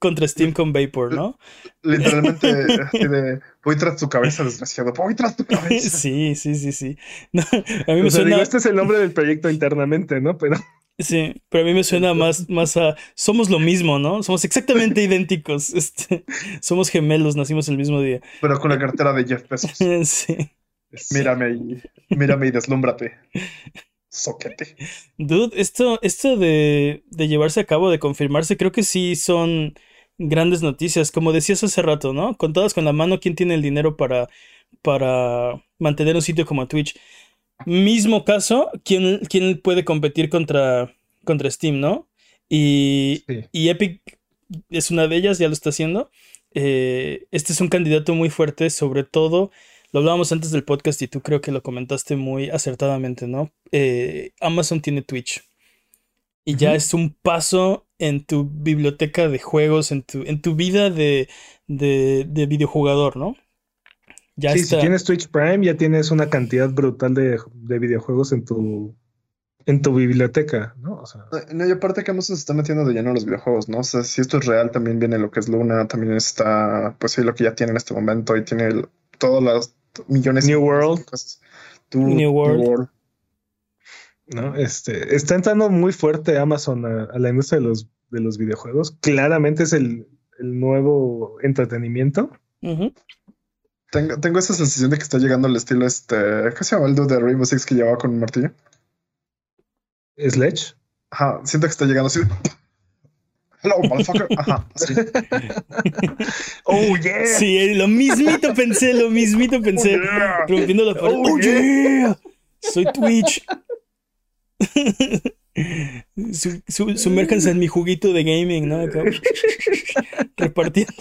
contra Steam con Vapor, ¿no? Literalmente, (laughs) así de, voy tras tu cabeza, desgraciado. Voy tras tu cabeza. (laughs) Sí, sí, sí, sí. (laughs) No, a mí me O sea, suena. digo, este es el nombre del proyecto internamente, ¿no? Pero Sí, pero a mí me suena más, más a. Somos lo mismo, ¿no? Somos exactamente idénticos. Este, somos gemelos, nacimos el mismo día. Pero con la cartera de Jeff Bezos. Sí. Mírame y, mírame y deslúmbrate. Soquete. Dude, esto, esto de, de llevarse a cabo, de confirmarse, creo que sí son grandes noticias. Como decías hace rato, ¿no? Contadas con la mano, ¿quién tiene el dinero para, para mantener un sitio como Twitch? Mismo caso, ¿quién, quién puede competir contra, contra Steam, ¿no? Y, Sí. y Epic es una de ellas, ya lo está haciendo. Eh, este es un candidato muy fuerte, sobre todo, lo hablábamos antes del podcast y tú creo que lo comentaste muy acertadamente, ¿no? Eh, Amazon tiene Twitch. Y ya es un paso en tu biblioteca de juegos, en tu, en tu vida de, de, de videojugador, ¿no? Ya Sí, está. si tienes Twitch Prime, ya tienes una cantidad brutal de, de videojuegos en tu, en tu biblioteca, ¿no? O sea, No, y aparte que Amazon se está metiendo de lleno en los videojuegos, ¿no? O sea, si esto es real, también viene lo que es Luna, también está, pues sí, lo que ya tiene en este momento y tiene todas las millones New y millones de World. cosas. Tu- New World. ¿No? Este, está entrando muy fuerte Amazon a, a la industria de los, de los videojuegos. Claramente es el, el nuevo entretenimiento. Tengo, tengo esa sensación de que está llegando al estilo este, ¿qué se llama el dude de Rainbow Six que llevaba con un martillo? Sledge. Ajá, siento que está llegando así. Hello, motherfucker. Ajá, así. (laughs) Oh, yeah. Sí, lo mismito pensé, lo mismito pensé. Oh, yeah. Rompiendo la pared. Oh, ¡Oh, yeah! Soy Twitch. Su- su- sumérjanse en mi juguito de gaming, ¿no? Acá, (laughs) Repartiendo.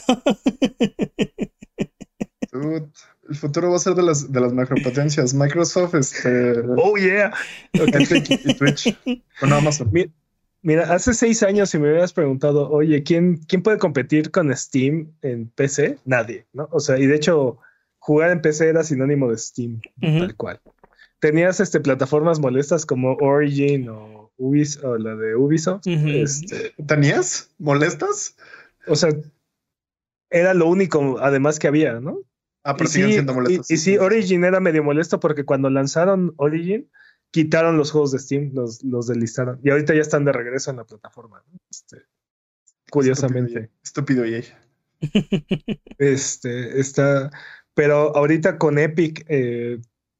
Dude, el futuro va a ser de las, de las macropotencias. Microsoft, este, Oh, yeah. Epic y Twitch con Amazon. Mi- Mira, hace seis años si me hubieras preguntado, oye, ¿quién, ¿quién puede competir con Steam en PC? Nadie, ¿no? O sea, y de hecho, jugar en PC era sinónimo de Steam, tal cual. Tenías este, plataformas molestas como Origin o, Ubis, o la de Ubisoft. Este, ¿Tenías? ¿Molestas? o sea, era lo único además que había, ¿no? Ah, pero y, siguen sí, siendo molestas. y- y sí, Origin era medio molesto porque cuando lanzaron Origin, quitaron los juegos de Steam, los, los deslistaron. Y ahorita ya están de regreso en la plataforma. ¿no? Este, curiosamente. Estúpido EA. (laughs) Este, está. Pero ahorita con Epic eh,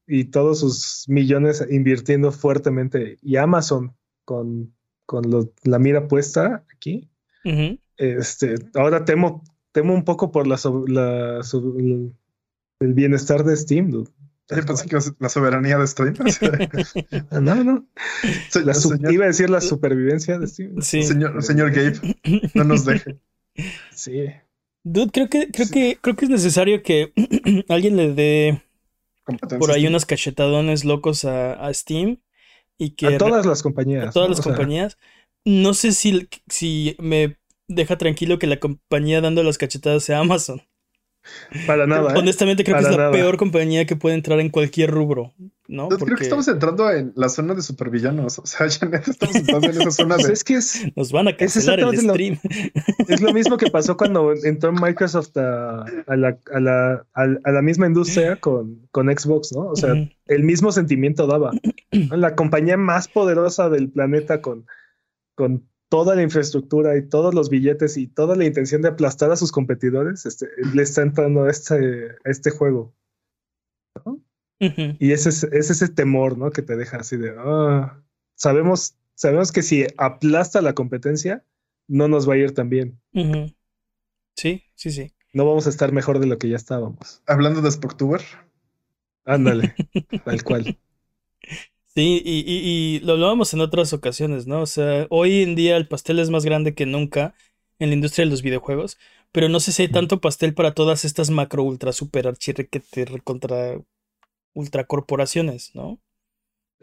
y todos sus millones invirtiendo fuertemente y Amazon con, con lo- la mira puesta aquí, este, ahora temo, temo un poco por la, so- la so- el, el bienestar de Steam. dude. Yo pensé que la soberanía de Steam. (laughs) No, no. Se- La su- señor, iba a decir la supervivencia de Steam. Sí. señor, señor Gabe, (laughs) no nos deje. Sí. Dude, creo que, creo que, creo que es necesario que (clears throat) alguien le dé Competencias. por ahí unos cachetadones locos a, a Steam y que A todas las compañías. a todas ¿no? las O sea, compañías. No sé si, si me deja tranquilo que la compañía dando las cachetadas sea Amazon. Para nada. ¿eh? Honestamente creo que es la nada. peor compañía que puede entrar en cualquier rubro, ¿no? Entonces, Creo que estamos entrando en la zona de supervillanos. O sea, (laughs) ya neta estamos entrando en esa zona Pues de. es que es, nos van a cancelar el exactamente stream. (laughs) Es lo mismo que pasó cuando entró Microsoft a, a la, a, la, a, a la misma industria con, con Xbox, ¿no? O sea, el mismo sentimiento daba. ¿no? La compañía más poderosa del planeta con, con toda la infraestructura y todos los billetes y toda la intención de aplastar a sus competidores, este, le está entrando a este, a este juego. Y ese es, es ese temor, ¿no? Que te deja así de, "Ah, sabemos, sabemos que si aplasta la competencia, no nos va a ir tan bien. Sí, sí, sí. No vamos a estar mejor de lo que ya estábamos. Hablando de Spooktuber, Ándale, (laughs) tal cual. Sí, y, y- y lo hablábamos en otras ocasiones, ¿no? O sea, hoy en día el pastel es más grande que nunca en la industria de los videojuegos, pero no sé si hay tanto pastel para todas estas macro, ultra, super, archirrequete, contra ultra corporaciones, ¿no?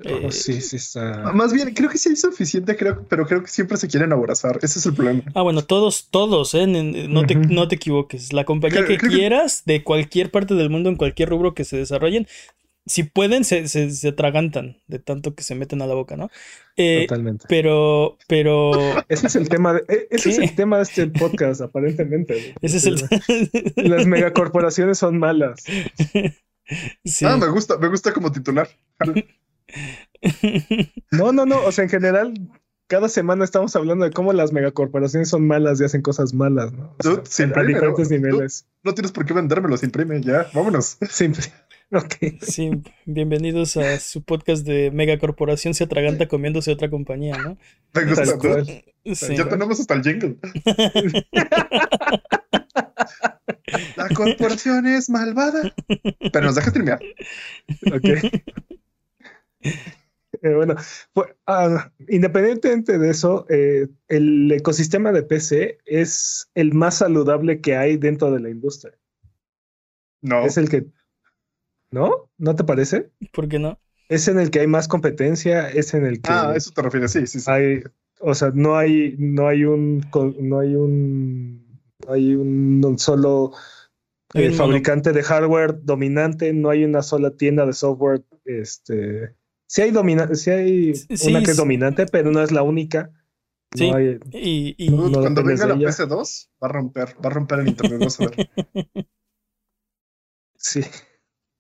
Eh, Oh, sí, sí está. más bien, creo que sí hay suficiente, creo, pero creo que siempre se quieren abrazar. Ese es el problema. Ah, bueno, todos, todos, ¿eh? No te, Ujú. no te equivoques. La compañía Creo- que creo que- quieras, de cualquier parte del mundo, en cualquier rubro que se desarrollen, si pueden, se, se, se atragantan de tanto que se meten a la boca, ¿no? Eh, Totalmente. pero, pero, (laughs) Ese es el tema de, e- ese es el tema de este podcast, aparentemente. (laughs) ese es el... (laughs) Las megacorporaciones son malas. Sí. Ah, me gusta, me gusta como titular. No, no, no. O sea, en general, cada semana estamos hablando de cómo las megacorporaciones son malas y hacen cosas malas, ¿no? O sea, Dude, se a diferentes niveles. No tienes por qué vendérmelo, se imprime, ya, vámonos. Siempre. (laughs) Ok. Sí, bienvenidos a su podcast de Mega Corporación se atraganta comiéndose otra compañía, ¿no? Me gusta, Tal cual. Sí. Ya tenemos hasta el jingle. (laughs) La corporación es malvada. Pero nos deja streamear. Ok. Eh, bueno, pues, ah, independientemente de eso, eh, el ecosistema de PC es el más saludable que hay dentro de la industria. No. Es el que... ¿No? ¿No te parece? ¿Por qué no? Es en el que hay más competencia, es en el que Ah, eso te refieres, sí, sí, sí. hay, o sea, no hay, no hay un, no hay un, no hay un, un solo Hay eh, un mono- fabricante de hardware dominante, no hay una sola tienda de software, este, sí hay domina, sí hay Sí, una que es sí. dominante, pero no es la única. No Sí. hay- Y, y- Dude, no cuando venga la ella. PC2, va a romper, va a romper el internet, vas a ver. (laughs) sí,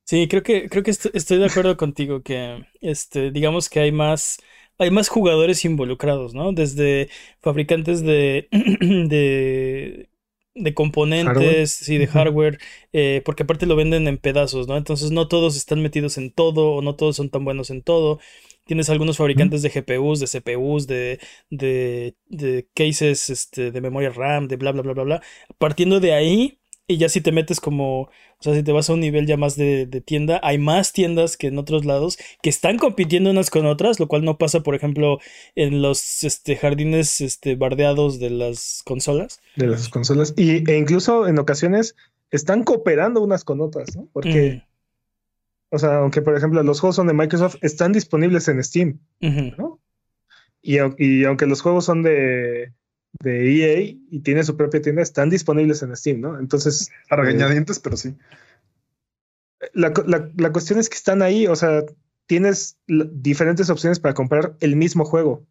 sí, creo que, creo que est- estoy de acuerdo contigo que este, digamos que hay más, hay más jugadores involucrados, ¿no? Desde fabricantes de, (clears throat) de, de componentes, sí, de hardware, eh, porque aparte lo venden en pedazos, ¿no? Entonces no todos están metidos en todo o no todos son tan buenos en todo. Tienes algunos fabricantes de GPUs, de CPUs, de, de, de cases, este, de memoria RAM, de bla, bla, bla, bla, bla. Partiendo de ahí, y ya si te metes como, o sea, si te vas a un nivel ya más de, de tienda, hay más tiendas que en otros lados que están compitiendo unas con otras, lo cual no pasa, por ejemplo, en los este, jardines este, bardeados de las consolas. de las consolas. Y, e incluso en ocasiones están cooperando unas con otras, ¿no? Porque, Mm, o sea, aunque por ejemplo los juegos son de Microsoft, están disponibles en Steam. ¿no? Y aunque los juegos son de, de EA y tiene su propia tienda, están disponibles en Steam, ¿no? Entonces, A regañadientes, pero sí. la, la- la cuestión es que están ahí, o sea, tienes diferentes opciones para comprar el mismo juego.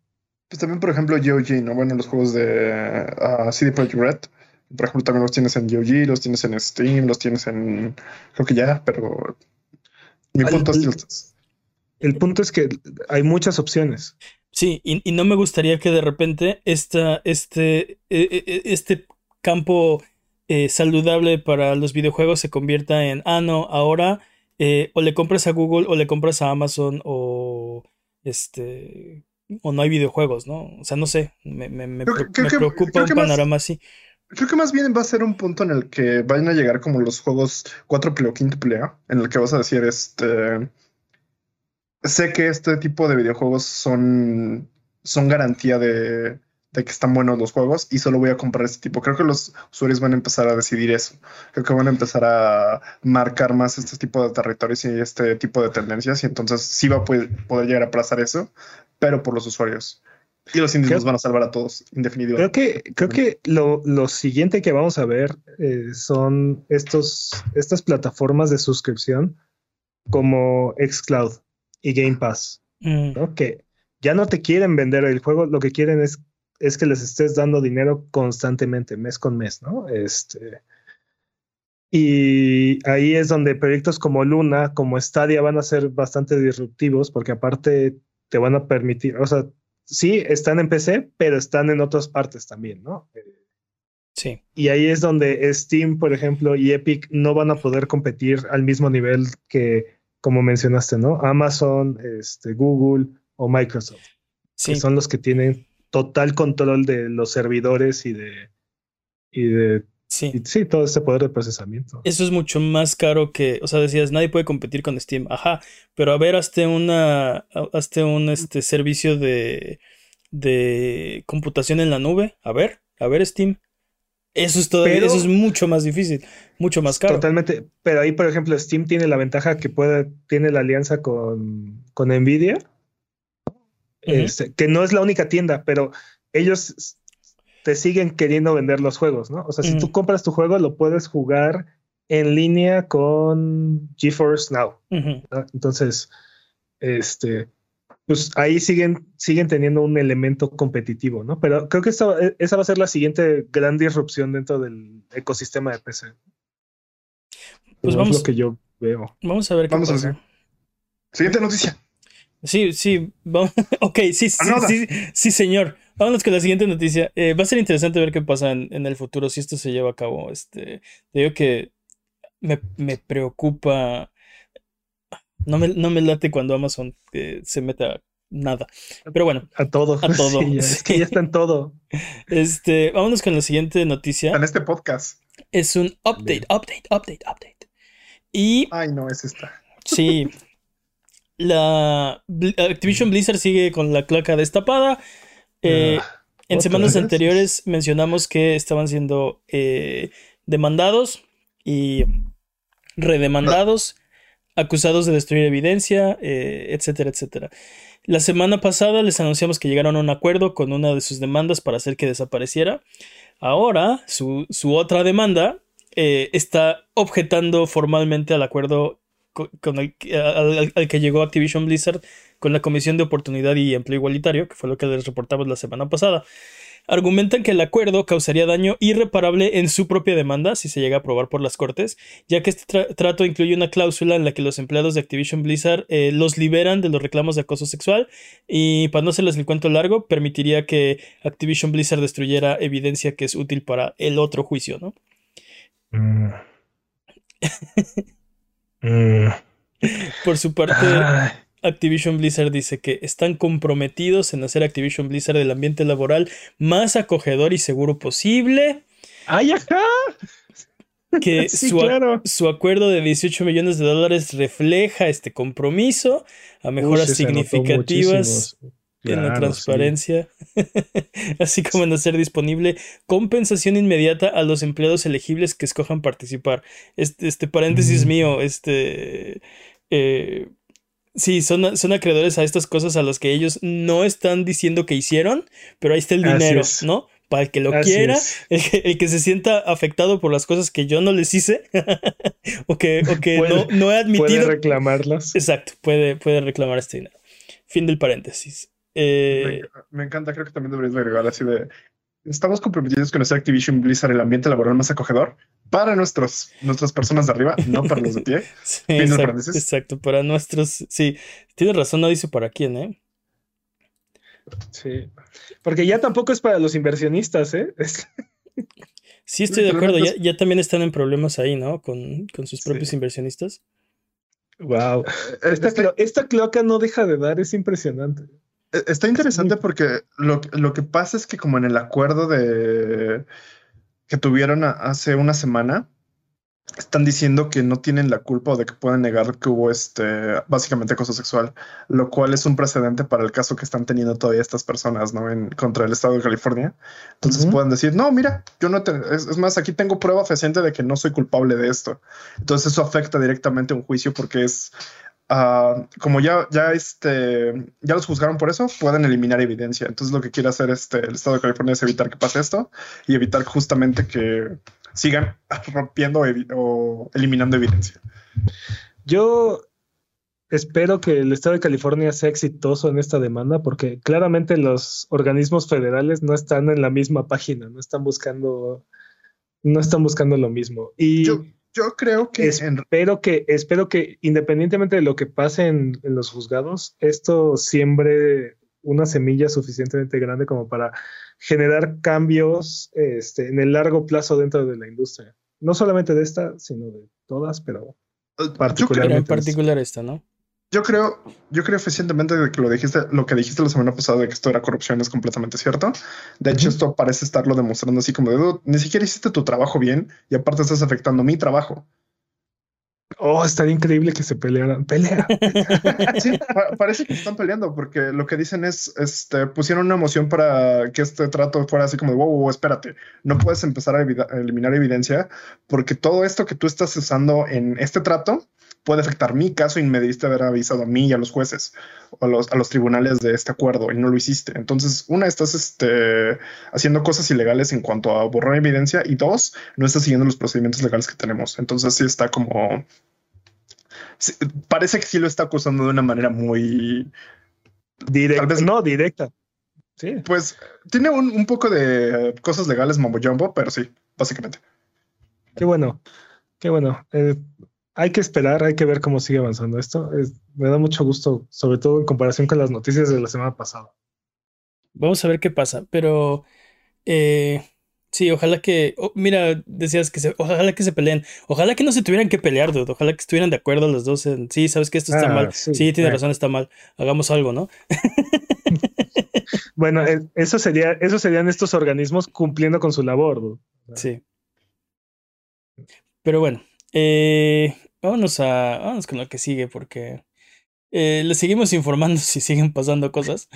Pues también, por ejemplo, GOG, ¿no? Bueno, los juegos de ah, CD Projekt Red. Por ejemplo, también los tienes en GOG, los tienes en Steam, los tienes en. Creo que ya, pero. Mi punto es. El punto es que hay muchas opciones. Sí, y, y no me gustaría que de repente esta, este, e- e- e- este campo eh, saludable para los videojuegos se convierta en, ah, no, ahora eh, o le compras a Google o le compras a Amazon o este o no hay videojuegos, ¿no? O sea, no sé, me, me- me Creo que- pre- creo me que- preocupa un que más- panorama así. Creo que más bien va a ser un punto en el que vayan a llegar como los juegos 4 o 5 A, en el que vas a decir, este. Sé que este tipo de videojuegos son, son garantía de, de que están buenos los juegos y solo voy a comprar este tipo. Creo que los usuarios van a empezar a decidir eso. Creo que van a empezar a marcar más este tipo de territorios y este tipo de tendencias y entonces sí va a poder, poder llegar a aplazar eso, pero por los usuarios. Y los Creo- nos van a salvar a todos, en definitiva. Creo que, creo que lo, lo siguiente que vamos a ver eh, son estos, estas plataformas de suscripción como Xcloud y Game Pass. Mm, ¿no? Que ya no te quieren vender el juego, lo que quieren es, es que les estés dando dinero constantemente, mes con mes, ¿no? Este, y ahí es donde proyectos como Luna, como Stadia van a ser bastante disruptivos, porque aparte te van a permitir, o sea, sí, están en PC, pero están en otras partes también, ¿no? sí. Y ahí es donde Steam, por ejemplo, y Epic no van a poder competir al mismo nivel que, como mencionaste, ¿no? Amazon, este, Google o Microsoft, Sí. que son los que tienen total control de los servidores y de, y de, Sí. y sí, todo este poder de procesamiento. Eso es mucho más caro que, o sea, decías, nadie puede competir con Steam. Ajá, pero a ver, hazte una, hazte un este servicio de, de computación en la nube. A ver, a ver, Steam. Eso es todavía, Pero- eso es mucho más difícil, mucho más caro. Totalmente, pero ahí, por ejemplo, Steam tiene la ventaja que puede, tiene la alianza con, con Nvidia, este, que no es la única tienda, pero ellos te siguen queriendo vender los juegos, ¿no? O sea, si tú compras tu juego, lo puedes jugar en línea con GeForce Now. Entonces, este, pues ahí siguen, siguen teniendo un elemento competitivo, ¿no? Pero creo que esa, esa va a ser la siguiente gran disrupción dentro del ecosistema de PC. Pues Como es vamos- lo que yo veo. Vamos a ver qué Vamos a pasa. ver. Siguiente noticia. Sí, sí, vamos. (laughs) ok, sí, sí, sí, sí, señor. Vámonos con la siguiente noticia. Eh, va a ser interesante ver qué pasa en, el futuro si esto se lleva a cabo. Este, te digo que me, me preocupa. No me, no me late cuando Amazon eh, se mete a nada. Pero bueno. A todo. A todo. (laughs) es que ya está en todo. Este, vámonos con la siguiente noticia. En este podcast. Es un update, update, update, update. Y. Ay, no, es esta. Sí. La Activision Blizzard sigue con la claca destapada. Eh, ah, en semanas anteriores mencionamos que estaban siendo eh, demandados y redemandados, acusados de destruir evidencia, eh, etcétera, etcétera. La semana pasada les anunciamos que llegaron a un acuerdo con una de sus demandas para hacer que desapareciera. Ahora, su, otra demanda está objetando formalmente al acuerdo con el, al, que llegó Activision Blizzard con la Comisión de Oportunidad y Empleo Igualitario, que fue lo que les reportamos la semana pasada. Argumentan que el acuerdo causaría daño irreparable en su propia demanda si se llega a aprobar por las Cortes, ya que este trato incluye una cláusula en la que los empleados de Activision Blizzard eh, los liberan de los reclamos de acoso sexual y para no hacerles el cuento largo, permitiría que Activision Blizzard destruyera evidencia que es útil para el otro juicio, ¿no? Mm. (laughs) Mm. Por su parte, Activision Blizzard dice que están comprometidos en hacer Activision Blizzard el ambiente laboral más acogedor y seguro posible. ¡Ay, ajá! Que (laughs) su, acuerdo de 18 millones de dólares refleja este compromiso a mejoras significativas en la transparencia, (laughs) así como en hacer disponible compensación inmediata a los empleados elegibles que escojan participar. Este, este paréntesis mm. mío, este... Eh, sí, son, son acreedores a estas cosas a las que ellos no están diciendo que hicieron, pero ahí está el dinero, ¿no? Para el que lo quiera, (laughs) el que, se sienta afectado por las cosas que yo no les hice (laughs) o que, no, no, he admitido. Puede reclamarlas. Exacto, puede, puede reclamar este dinero. Fin del paréntesis. Eh, me, encanta, creo que también deberías agregar así de. Estamos comprometidos con hacer Activision Blizzard el ambiente laboral más acogedor para nuestros, nuestras personas de arriba, no para los de pie. (laughs) exacto, para nuestros. Sí, tienes razón, no dice para quién, ¿eh? Sí, porque ya tampoco es para los inversionistas, ¿eh? (laughs) Sí, estoy de acuerdo. Ya, también están en problemas ahí, ¿no? Con, sus propios inversionistas. Wow. Esta, esta cloaca no deja de dar, es impresionante. E-, está interesante porque lo, lo, que pasa es que como en el acuerdo de que tuvieron hace una semana, están diciendo que no tienen la culpa o de que pueden negar que hubo este básicamente acoso sexual, lo cual es un precedente para el caso que están teniendo todavía estas personas, ¿no? En contra del estado de California. Entonces pueden decir, no, mira, yo no te, es, más, aquí tengo prueba fehaciente de que no soy culpable de esto. Entonces eso afecta directamente a un juicio porque es Ah, como ya, ya, este, ya los juzgaron por eso, pueden eliminar evidencia. Entonces lo que quiere hacer este, el Estado de California es evitar que pase esto y evitar justamente que sigan rompiendo o eliminando evidencia. Yo espero que el Estado de California sea exitoso en esta demanda porque claramente los organismos federales no están en la misma página, no están buscando, no están buscando lo mismo. Y yo creo que espero que espero que independientemente de lo que pase en, los juzgados, esto siembre una semilla suficientemente grande como para generar cambios este, en el largo plazo dentro de la industria. No solamente de esta, sino de todas, pero particularmente. en particular esta, ¿no? Yo creo, yo creo eficientemente de que lo dijiste, lo que dijiste la semana pasada de que esto era corrupción es completamente cierto. De hecho, esto parece estarlo demostrando así como de ni siquiera hiciste tu trabajo bien y aparte estás afectando mi trabajo. Oh, estaría increíble que se pelearan. Pelea. (laughs) sí, parece que están peleando porque lo que dicen es, este, pusieron una moción para que este trato fuera así como de, wow, wow espérate, no puedes empezar a, a eliminar evidencia porque todo esto que tú estás usando en este trato puede afectar mi caso y me diste haber avisado a mí y a los jueces o a los, a los tribunales de este acuerdo y no lo hiciste. Entonces, una, estás este, haciendo cosas ilegales en cuanto a borrar evidencia y dos, no estás siguiendo los procedimientos legales que tenemos. Entonces, sí está como... parece que sí lo está acusando de una manera muy... Directa. Tal vez no, directa. Sí. Pues tiene un, un poco de cosas legales mambo jumbo, pero sí, básicamente. Qué bueno. Qué bueno. Eh, hay que esperar, hay que ver cómo sigue avanzando esto. me da mucho gusto, sobre todo en comparación con las noticias de la semana pasada. Vamos a ver qué pasa, pero eh, sí, ojalá que, oh, mira, decías que se, ojalá que se peleen, ojalá que no se tuvieran que pelear, dude. ojalá que estuvieran de acuerdo los dos en, sí, sabes que esto está ah, mal, sí, tiene razón, está mal, hagamos algo, ¿no? (laughs) bueno, eh, eso sería, eso serían estos organismos cumpliendo con su labor. Sí. Pero bueno, eh, vámonos a, vámonos con lo que sigue porque eh, les seguimos informando (laughs) si siguen pasando cosas.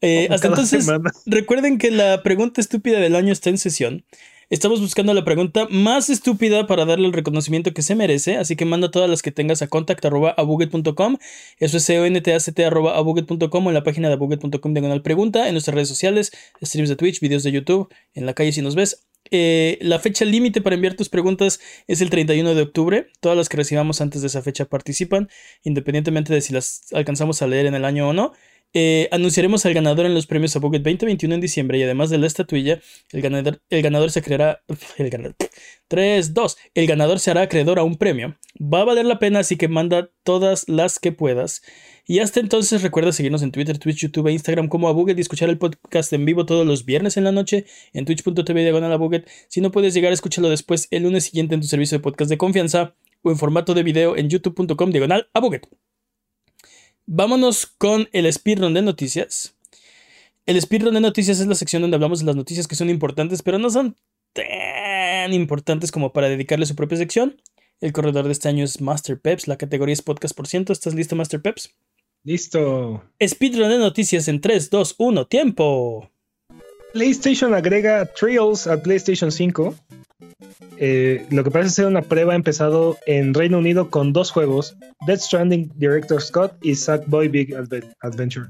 Eh, hasta entonces, (laughs) recuerden que la pregunta estúpida del año está en sesión. Estamos buscando la pregunta más estúpida para darle el reconocimiento que se merece, así que manda todas las que tengas a contact.abuget.com, eso es c o n t a c t o en la página de abuget.com diagonal pregunta, en nuestras redes sociales, streams de Twitch, videos de YouTube, en la calle si nos ves. Eh, la fecha límite para enviar tus preguntas es el 31 de octubre. Todas las que recibamos antes de esa fecha participan, independientemente de si las alcanzamos a leer en el año o no. Eh, anunciaremos al ganador en los premios Bucket 2021 en diciembre y además de la estatuilla, el ganador, el ganador se creará. El ganador, 3, 2. El ganador se hará acreedor a un premio. Va a valer la pena, así que manda todas las que puedas. Y hasta entonces recuerda seguirnos en Twitter, Twitch, YouTube e Instagram como Abuget y escuchar el podcast en vivo todos los viernes en la noche en twitch.tv diagonal Abuget. Si no puedes llegar, escúchalo después el lunes siguiente en tu servicio de podcast de confianza o en formato de video en youtube.com diagonal Abuget. Vámonos con el speedrun de noticias. El speedrun de noticias es la sección donde hablamos de las noticias que son importantes, pero no son tan importantes como para dedicarle su propia sección. El corredor de este año es Master Peps, la categoría es podcast por ciento. ¿Estás listo, Master Peps? Listo. Speedrun de noticias en 3, 2, 1, tiempo. PlayStation agrega Trials a PlayStation 5 eh, lo que parece ser una prueba ha empezado en Reino Unido con dos juegos, Dead Stranding Director Scott y Sackboy Big Adventure.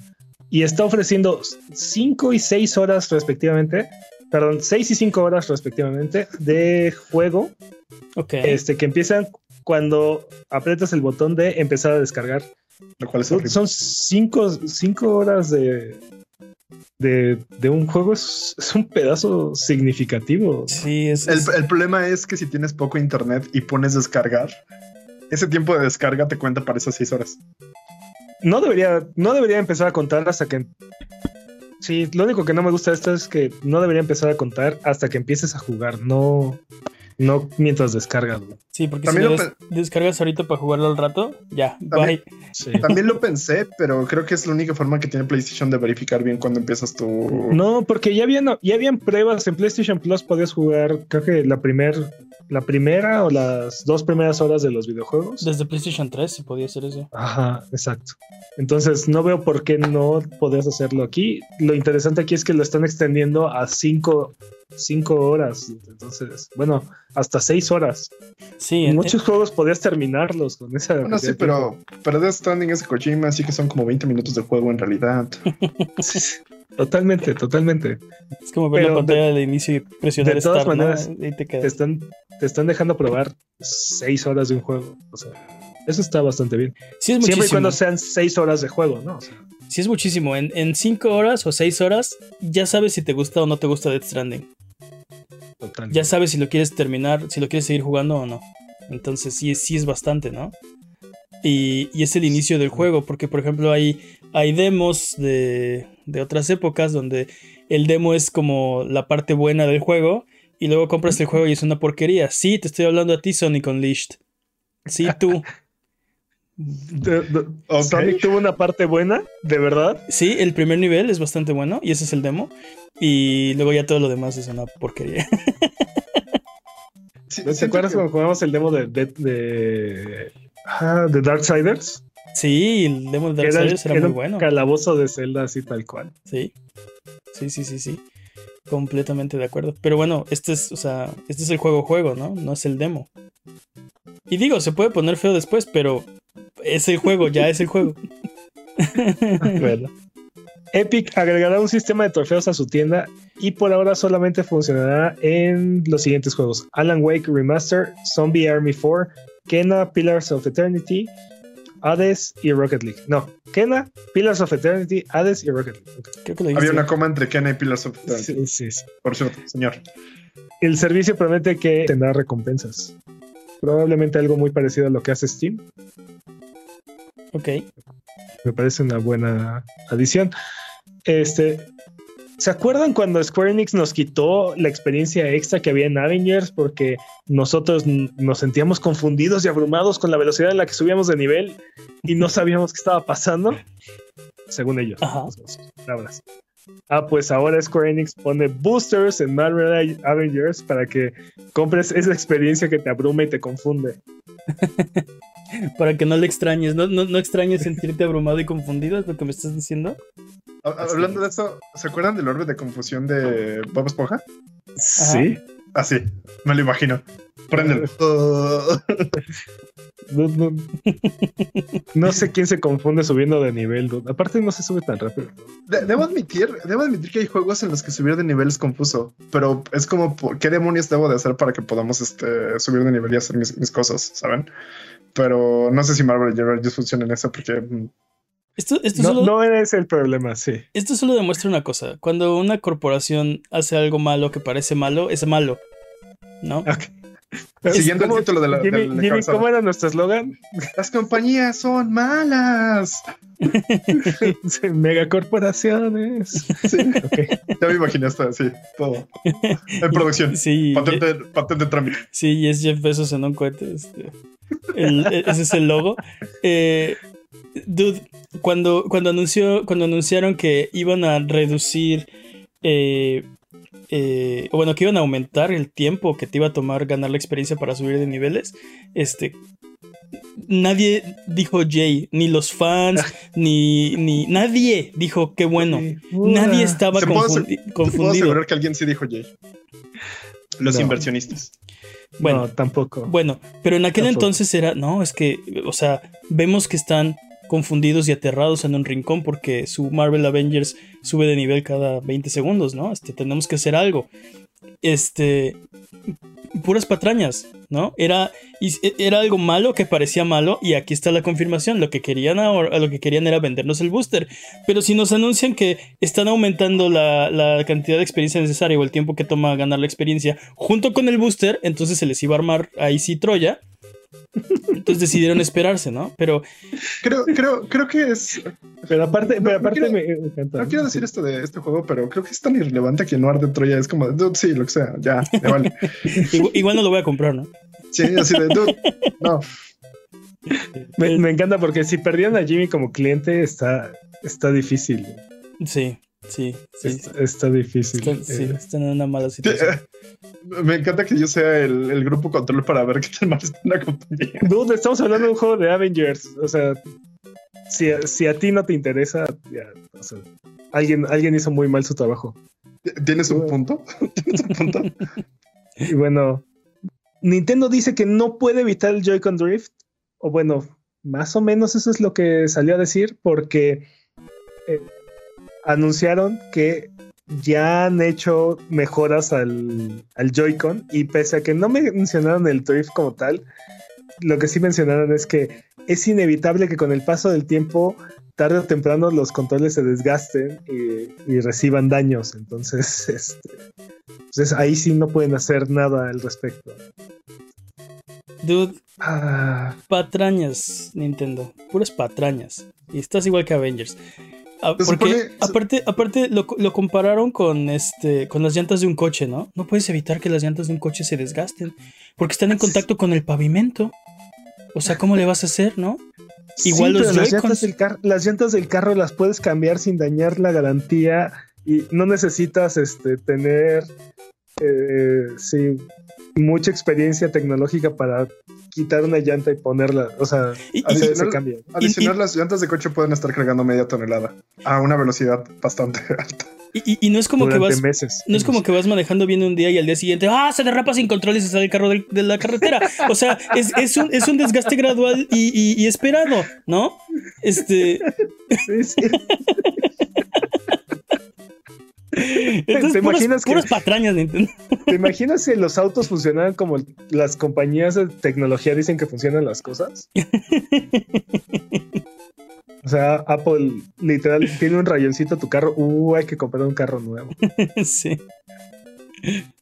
Y está ofreciendo 5 y 6 horas respectivamente, perdón, 6 y 5 horas respectivamente de juego. Este, que empiezan cuando aprietas el botón de empezar a descargar. Lo cual Son 5 horas de, de, un juego es, un pedazo significativo. Sí, es, El, problema es que si tienes poco internet y pones descargar, ese tiempo de descarga te cuenta para esas seis horas. No debería, no debería empezar a contar hasta que. Sí, lo único que no me gusta de esto es que no debería empezar a contar hasta que empieces a jugar. No, no mientras descargas. Sí, porque si lo descargas ahorita para jugarlo al rato, ya, también, También lo pensé, pero creo que es la única forma que tiene PlayStation de verificar bien cuando empiezas tu. No, porque ya habían, ya habían pruebas en PlayStation Plus, podías jugar, creo que la primer, la primera o las dos primeras horas de los videojuegos. Desde PlayStation 3 se podía hacer eso. Ajá, exacto. Entonces no veo por qué no podías hacerlo aquí. Lo interesante aquí es que lo están extendiendo a cinco cinco horas. Entonces, bueno, hasta seis horas. Sí, en muchos juegos podías terminarlos con esa. Bueno, sí, pero, pero Death Stranding es Kojima, así que son como 20 minutos de juego en realidad. (laughs) totalmente, totalmente. Es como ver la pantalla de, inicio y presionar de todas maneras, te, están, te están dejando probar seis horas de un juego. O sea, eso está bastante bien. Sí, es Siempre y cuando sean seis horas de juego, ¿no? O sea, sí es muchísimo. En, en cinco horas o seis horas ya sabes si te gusta o no te gusta Death Stranding. Ya sabes si lo quieres terminar, si lo quieres seguir jugando o no. Entonces sí, sí es bastante, ¿no? Y, es el inicio del juego, porque por ejemplo hay, hay demos de, de otras épocas donde el demo es como la parte buena del juego y luego compras el juego y es una porquería. Sí, te estoy hablando a ti, Sonic Unleashed. Sí, tú. (laughs) ¿Sonic tuvo una parte buena? ¿De verdad? Sí, el primer nivel es bastante bueno y ese es el demo. Y luego ya todo lo demás es una porquería. ¿Te acuerdas cuando jugamos el demo de, de, de, ah, Darksiders? Sí, el demo de Darksiders era, muy bueno. Calabozo de Zelda así tal cual. Sí. Sí, sí, sí, sí. Completamente de acuerdo. Pero bueno, este es, o sea, este es el juego juego, ¿no? No es el demo. Y digo, se puede poner feo después, pero es el juego, ya es el juego. (laughs) bueno. Epic agregará un sistema de trofeos a su tienda y por ahora solamente funcionará en los siguientes juegos: Alan Wake Remaster, Zombie Army 4, Kena Pillars of Eternity, Hades y Rocket League. No, Kena, Pillars of Eternity, Hades y Rocket League. Había una coma entre Kena y Pillars of Eternity. Sí, sí, Por cierto, señor. El servicio promete que tendrá recompensas. Probablemente algo muy parecido a lo que hace Steam. Ok. Me parece una buena adición. Este, ¿Se acuerdan cuando Square Enix nos quitó la experiencia extra que había en Avengers porque nosotros nos sentíamos confundidos y abrumados con la velocidad en la que subíamos de nivel y no sabíamos qué estaba pasando? Según ellos. Ajá. palabras. Ah, pues ahora Square Enix pone boosters en Marvel Avengers para que compres esa experiencia que te abruma y te confunde. (laughs) Para que no le extrañes, ¿no, no, no extrañes sentirte abrumado y confundido, es lo que me estás diciendo. Ha- Hablando de eso, ¿se acuerdan del orbe de confusión de Bob Esponja? Sí. Así, me lo imagino. Prenden. (laughs) No, no- no sé quién se confunde subiendo de nivel. dude. Aparte no se sube tan rápido. De- debo admitir, debo admitir que hay juegos en los que subir de nivel es confuso, pero es como qué demonios debo de hacer para que podamos este, subir de nivel y hacer mis, mis cosas, ¿saben? Pero no sé si Marvel Avengers funciona en eso porque mm, Esto, esto, No, solo, no es el problema, sí. esto solo demuestra una cosa. Cuando una corporación hace algo malo que parece malo, es malo. ¿No? (laughs) siguiendo el ¿Cómo- título de la Jimmy, del Jimmy, encabezado. ¿cómo era nuestro eslogan? las compañías son malas. (laughs) Megacorporaciones. (laughs) Sí, Ok. ya me imaginé hasta así, todo. En producción. Sí, Patente, patente en trámite. sí, y es Jeff Bezos en un cohete. este. El- e- ese es el logo. Eh, dude, cuando, cuando, anunció, cuando anunciaron que iban a reducir, eh, eh, bueno, que iban a aumentar el tiempo que te iba a tomar ganar la experiencia para subir de niveles, este, nadie dijo Jay, ni los fans, (laughs) ni, ni nadie dijo qué bueno. Nadie estaba Se puede confundi- Puedo confundido. asegurar que alguien sí dijo Jay. Los No. inversionistas. Bueno, No, tampoco. Bueno, pero en aquel Tampoco. entonces era, no, es que, o sea, vemos que están confundidos y aterrados en un rincón porque su Marvel Avengers sube de nivel cada 20 segundos, ¿no? Este, tenemos que hacer algo. Este, puras patrañas, ¿no? Era, y- era algo malo que parecía malo y aquí está la confirmación. Lo que querían ahora, lo que querían era vendernos el booster. Pero si nos anuncian que están aumentando la, la cantidad de experiencia necesaria o el tiempo que toma ganar la experiencia junto con el booster, entonces se les iba a armar ahí sí Troya. Entonces decidieron esperarse, ¿no? Pero Creo, creo, creo que es. Pero aparte, No, pero no aparte quiero- me encanta. No quiero decir esto de este juego, pero creo que es tan irrelevante que no arde Troya. Es como, dude, sí, lo que sea, ya, me vale. (laughs) igual, igual no lo voy a comprar, ¿no? Sí, así de, dude, no. Me, me encanta porque si perdieron a Jimmy como cliente, está, está difícil. Sí, sí, sí. Está, está difícil. Están, sí, Eh, están en una mala Sí, situación. eh, (laughs) Me encanta que yo sea el, el grupo control para ver qué tan mal está una compañía. Dude, estamos hablando de un juego de Avengers. O sea, si, a- si a ti no te interesa, ya, o sea, alguien, alguien hizo muy mal su trabajo. ¿Tienes un punto? (laughs) ¿Tienes un punto? Y bueno, Nintendo dice que no puede evitar el Joy-Con Drift. O bueno, más o menos eso es lo que salió a decir, porque eh, anunciaron que ya han hecho mejoras al, al Joy-Con. Y pese a que no me mencionaron el Drift como tal, lo que sí mencionaron es que es inevitable que con el paso del tiempo, tarde o temprano, los controles se desgasten y, y reciban daños. Entonces, (laughs) este, entonces ahí sí no pueden hacer nada al respecto. Dude, Ah, patrañas, Nintendo. Puras patrañas. Y estás igual que Avengers. Ah, porque aparte, aparte lo, lo compararon con este con las llantas de un coche, ¿no? No puedes evitar que las llantas de un coche se desgasten. Porque están en contacto con el pavimento. O sea, ¿cómo le vas a hacer, no? Igual sí, los pero las llantas, del car- las llantas del carro las puedes cambiar sin dañar la garantía y no necesitas este, tener eh, sí, mucha experiencia tecnológica para quitar una llanta y ponerla. O sea, Y- se, y- Adicional- se cambia. Adicional, las llantas de coche pueden estar cargando media tonelada a una velocidad bastante (laughs) alta. Y, no es como que vas. meses. No es como que vas manejando bien un día y al día siguiente, ¡ah! Se derrapa sin control y se sale el carro de la carretera. O sea, es, es un, es un desgaste gradual y, y- y esperado, ¿no? Este. (laughs) Sí, sí. (laughs) Entonces, (laughs) ¿Te imaginas que- patrañas, Nintendo. ¿Te imaginas si los autos funcionaran como las compañías de tecnología dicen que funcionan las cosas? (laughs) O sea, Apple literal tiene un rayoncito a tu carro. Uh, hay que comprar un carro nuevo. sí.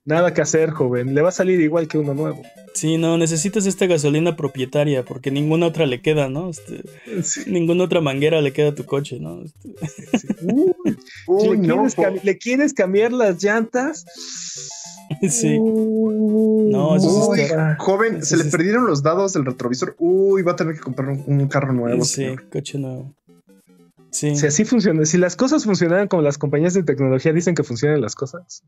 Nada que hacer, joven. Le va a salir igual que uno nuevo. Sí, no, necesitas esta gasolina propietaria porque ninguna otra le queda, ¿no? Este, Ninguna otra manguera le queda a tu coche, ¿no? Este, Uy, ¿Le, quieres ¿Le, quieres cambiar las llantas? (laughs) Sí. no, eso es Joven, se le perdieron los dados del retrovisor. Uy, va a tener que comprar un, carro nuevo. Sí, coche nuevo. Sí. Si así funciona, si las cosas funcionaran como las compañías de tecnología dicen que funcionan las cosas.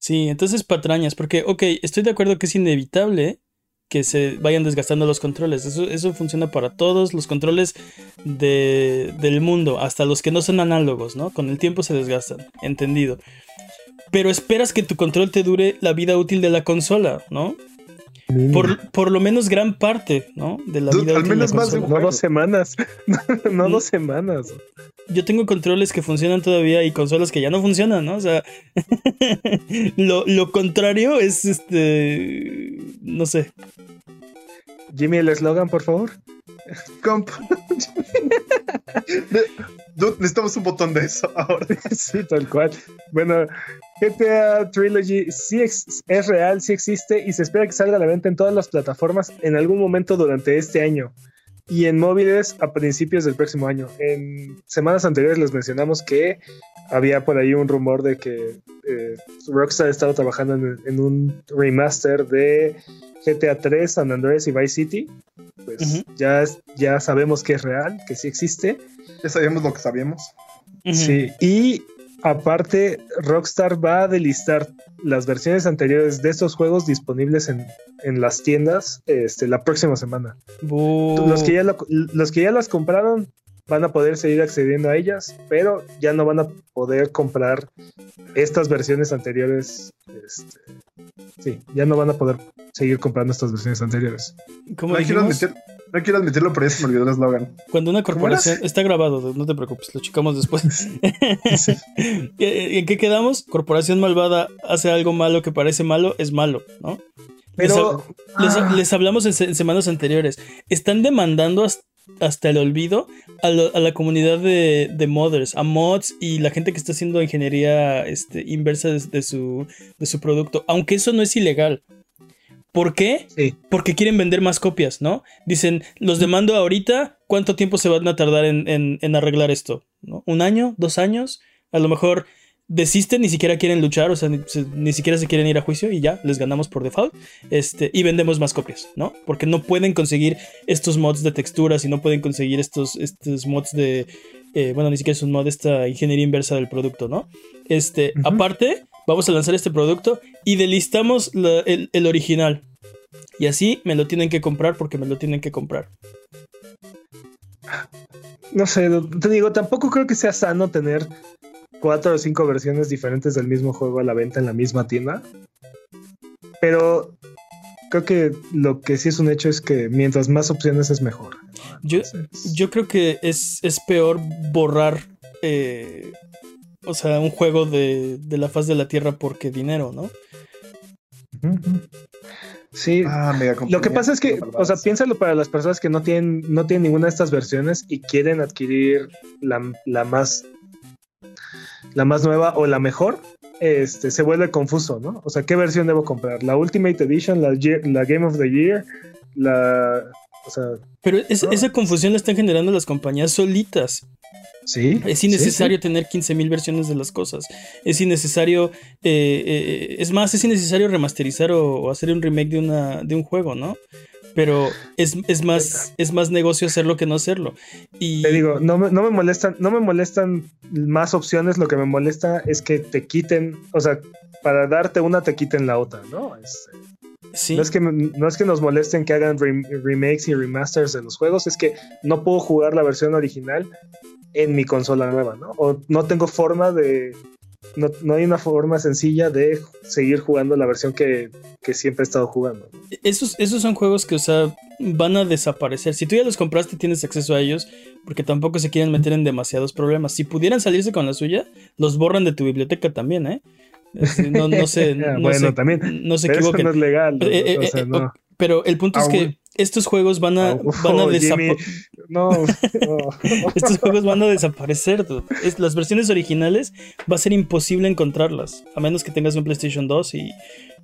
Sí, entonces patrañas, porque, ok, estoy de acuerdo que es inevitable que se vayan desgastando los controles. Eso, eso funciona para todos los controles de, del mundo, hasta los que no son análogos, ¿no? Con el tiempo se desgastan, entendido. Pero esperas que tu control te dure la vida útil de la consola, ¿no? Por, lo menos gran parte, ¿no? De la vida. Al menos más de no dos semanas. (laughs) no dos semanas. Yo tengo controles que funcionan todavía y consolas que ya no funcionan, ¿no? O sea, (laughs) lo, contrario es este. No sé. Jimmy, el eslogan, por favor. Comp. (laughs) necesitamos un botón de eso ahora. sí, tal cual. Bueno, GTA Trilogy sí es, real, sí existe y se espera que salga a la venta en todas las plataformas en algún momento durante este año y en móviles a principios del próximo año. En semanas anteriores les mencionamos que había por ahí un rumor de que eh, Rockstar estaba trabajando en, un remaster de GTA 3, San Andreas y Vice City. Pues ya, ya sabemos que es real, que sí existe. Ya sabemos lo que sabíamos. Sí, y Aparte, Rockstar va a delistar las versiones anteriores de estos juegos disponibles en, las tiendas este, la próxima semana. Los que, ya los que ya las compraron van a poder seguir accediendo a ellas, pero ya no van a poder comprar estas versiones anteriores. Este, sí, ya no van a poder seguir comprando estas versiones anteriores. ¿Cómo no quiero admitirlo, pero ya se me olvidó el eslogan. Cuando una corporación. Está grabado, no te preocupes, lo checamos después. (laughs) ¿En qué quedamos? Corporación malvada hace algo malo que parece malo, es malo, ¿no? Pero. Les, ah. hablamos en, semanas anteriores. Están demandando hasta, el olvido a, la comunidad de, modders, a mods y la gente que está haciendo ingeniería este, inversa de, su, de su producto. Aunque eso no es ilegal. ¿Por qué? Porque quieren vender más copias, ¿no? Dicen, los demando ahorita, ¿cuánto tiempo se van a tardar en, arreglar esto? ¿Un año? ¿Dos años? A lo mejor desisten, ni siquiera quieren luchar, o sea, ni, siquiera se quieren ir a juicio y ya, les ganamos por default, este, y vendemos más copias, ¿no? Porque no pueden conseguir estos mods de texturas y no pueden conseguir estos, estos mods de, eh, bueno, ni siquiera es un mod, esta ingeniería inversa del producto, ¿no? Este, aparte, vamos a lanzar este producto y delistamos el, original. Y así me lo tienen que comprar porque me lo tienen que comprar. No sé, te digo, tampoco creo que sea sano tener cuatro o cinco versiones diferentes del mismo juego a la venta en la misma tienda. Pero creo que lo que sí es un hecho es que mientras más opciones es mejor. Yo, yo creo que es, es peor borrar eh, o sea, un juego de, la faz de la Tierra porque dinero, ¿no? Sí, ah, lo que pasa es que, o sea, piénsalo para las personas que no tienen, no tienen ninguna de estas versiones y quieren adquirir la, más la más nueva o la mejor, este, se vuelve confuso, ¿no? O sea, ¿qué versión debo comprar? ¿La Ultimate Edition, la, la Game of the Year, la... O sea, Pero esa confusión la están generando las compañías solitas. Es innecesario tener 15.000 versiones de las cosas. Es innecesario. Eh, eh, es más, es innecesario remasterizar o, hacer un remake de, una, de un juego, ¿no? Pero es, más, es más negocio hacerlo que no hacerlo. Y... Te digo, no me, no me molestan, no me molestan más opciones, lo que me molesta es que te quiten, o sea, para darte una te quiten la otra, ¿no? Sí. No, es que, no es que nos molesten que hagan remakes y remasters de los juegos, es que no puedo jugar la versión original en mi consola nueva, ¿no? O no tengo forma de... No, hay una forma sencilla de seguir jugando la versión que, siempre he estado jugando. Esos, esos son juegos que, o sea, van a desaparecer. Si tú ya los compraste, tienes acceso a ellos, porque tampoco se quieren meter en demasiados problemas. Si pudieran salirse con la suya, los borran de tu biblioteca también, ¿eh? No, (laughs) no sé. bueno, también. No se equivoquen. Eso no es legal. Eh, eh, eh, pero el punto es que estos juegos van a, Oh, van a (laughs) desapa- Jimmy. No. (laughs) estos juegos van a desaparecer. dude. Es- las versiones originales va a ser imposible encontrarlas, a menos que tengas un PlayStation 2 y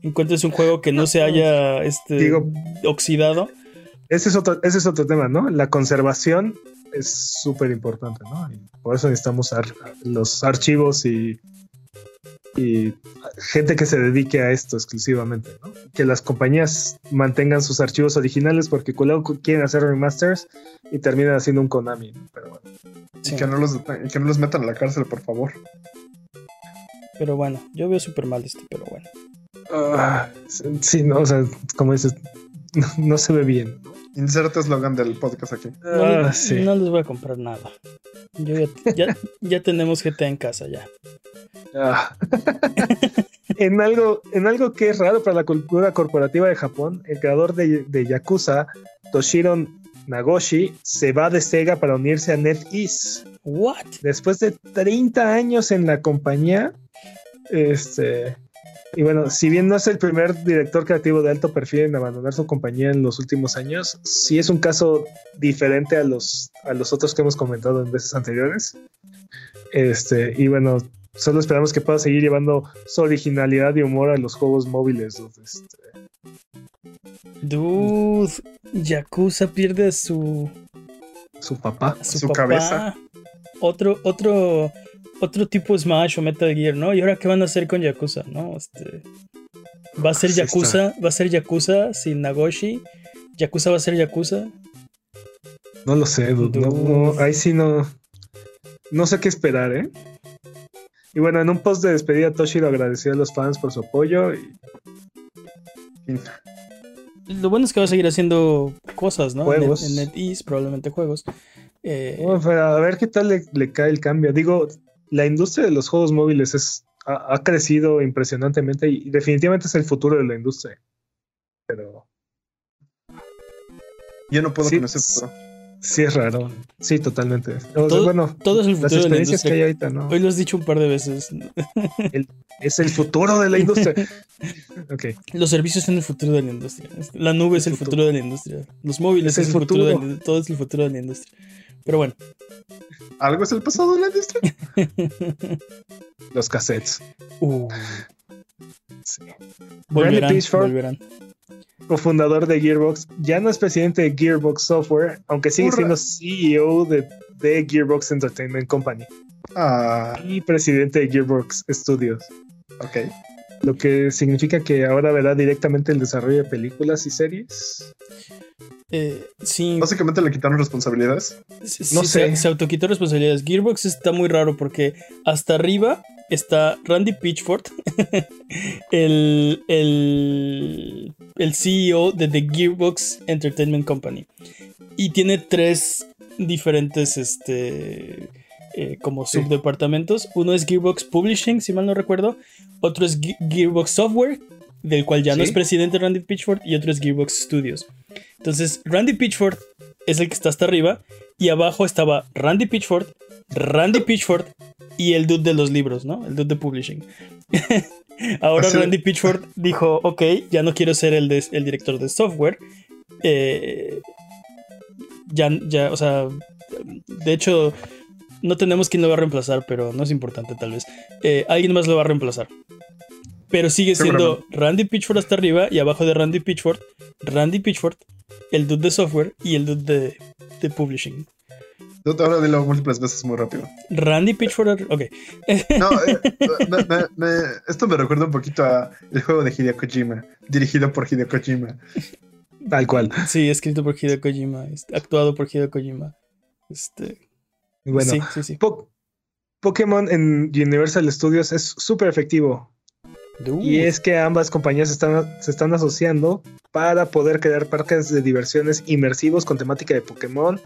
encuentres un juego que no se haya este, Digo- oxidado. Ese es otro, ese es otro tema, ¿no? La conservación es súper importante, ¿no? Y por eso necesitamos ar- los archivos y, y gente que se dedique a esto exclusivamente, ¿no? Que las compañías mantengan sus archivos originales porque luego quieren hacer remasters y terminan haciendo un Konami, ¿no? Pero bueno. Sí. Y que no, los, y que no los metan a la cárcel, por favor. Pero bueno, yo veo súper mal esto, pero bueno. Ah, sí, no, o sea, como dices, no, no se ve bien. Inserta eslogan del podcast aquí. No, Ah, sí. no les voy a comprar nada. Yo ya, ya, ya tenemos GTA en casa ya. Ah. (laughs) en, algo, en algo que es raro para la cultura corporativa de Japón, el creador de, de Yakuza, Toshiro Nagoshi, se va de Sega para unirse a NetEase. What? Después de 30 años en la compañía, este. Y bueno, si bien no es el primer director creativo de alto perfil en abandonar su compañía en los últimos años, sí es un caso diferente a los, a los otros que hemos comentado en veces anteriores. Este, y bueno, solo esperamos que pueda seguir llevando su originalidad y humor a los juegos móviles. Este, Dude, Yakuza pierde a su, su papá. a su, Su papá. cabeza. Otro, otro, otro tipo Smash o Metal Gear, ¿no? ¿Y ahora qué van a hacer con Yakuza? ¿No? Este, va a ser Yakuza, va a ser Yakuza sin Nagoshi. Yakuza va a ser Yakuza. No lo sé, dude, no- no, ahí sí no. No sé qué esperar, ¿eh? Y bueno, en un post de despedida, Toshiro agradeció a los fans por su apoyo y Fin. Lo bueno es que va a seguir haciendo cosas, ¿no? En- Juegos. En, NetEase, probablemente juegos. Eh, Bueno, pero a ver qué tal le, le cae el cambio. Digo, la industria de los juegos móviles es, ha, ha crecido impresionantemente y definitivamente es el futuro de la industria. Pero Yo no puedo Sí, con ese futuro. Sí es raro. Sí, totalmente. O sea, Todo- bueno, todo es el las futuro de la que hay industria. ahorita, ¿no? Hoy lo has dicho un par de veces. Es el futuro de la industria. (laughs) Los servicios son el futuro de la industria. La nube es el futuro de la industria. Los móviles Es es el futuro. de la- todo es el futuro de la industria. Pero bueno. ¿Algo es el pasado de la industria? (laughs) Los cassettes. Uh, Sí. volverán, Pitchford. volverán. cofundador de Gearbox, ya no es presidente de Gearbox Software, aunque sigue siendo CEO de, de Gearbox Entertainment Company Ah, y presidente de Gearbox Studios, ok. lo que significa que ahora verá directamente el desarrollo de películas y series. Eh, sí, Básicamente le quitaron responsabilidades. sí, no se- sé. Se, autoquitó responsabilidades. Gearbox está muy raro porque hasta arriba está Randy Pitchford, (laughs) el, el, el CEO de The Gearbox Entertainment Company. Y tiene tres diferentes este, eh, como Sí. subdepartamentos. Uno es Gearbox Publishing, si mal no recuerdo. Otro es Ge- Gearbox Software, del cual ya no es presidente Randy Pitchford. Y otro es Gearbox Studios. Entonces, Randy Pitchford es el que está hasta arriba. Y abajo estaba Randy Pitchford, Randy Pitchford y el dude de los libros, ¿no? El dude de publishing. (laughs) Ahora Así- Randy Pitchford dijo, ok, ya no quiero ser el, de- el director de software. Eh, ya, ya, o sea, de hecho, no tenemos quien lo va a reemplazar, pero no es importante tal vez. Eh, alguien más lo va a reemplazar. Pero sigue siendo Randy Pitchford hasta arriba y abajo de Randy Pitchford, Randy Pitchford, el dude de software y el dude de, de publishing. Ahora dilo múltiples veces muy rápido. Randy Pitchford, ok. (laughs) No, eh, (laughs) me- me- me- esto me recuerda un poquito a el juego de Hideo Kojima, dirigido por Hideo Kojima. Tal cual. Sí, escrito por Hideo Kojima, este, actuado por Hideo Kojima. Este, bueno, sí, sí, sí. Po- Pokémon en Universal Studios es súper efectivo. Y es que ambas compañías están, se están asociando para poder crear parques de diversiones inmersivos con temática de Pokémon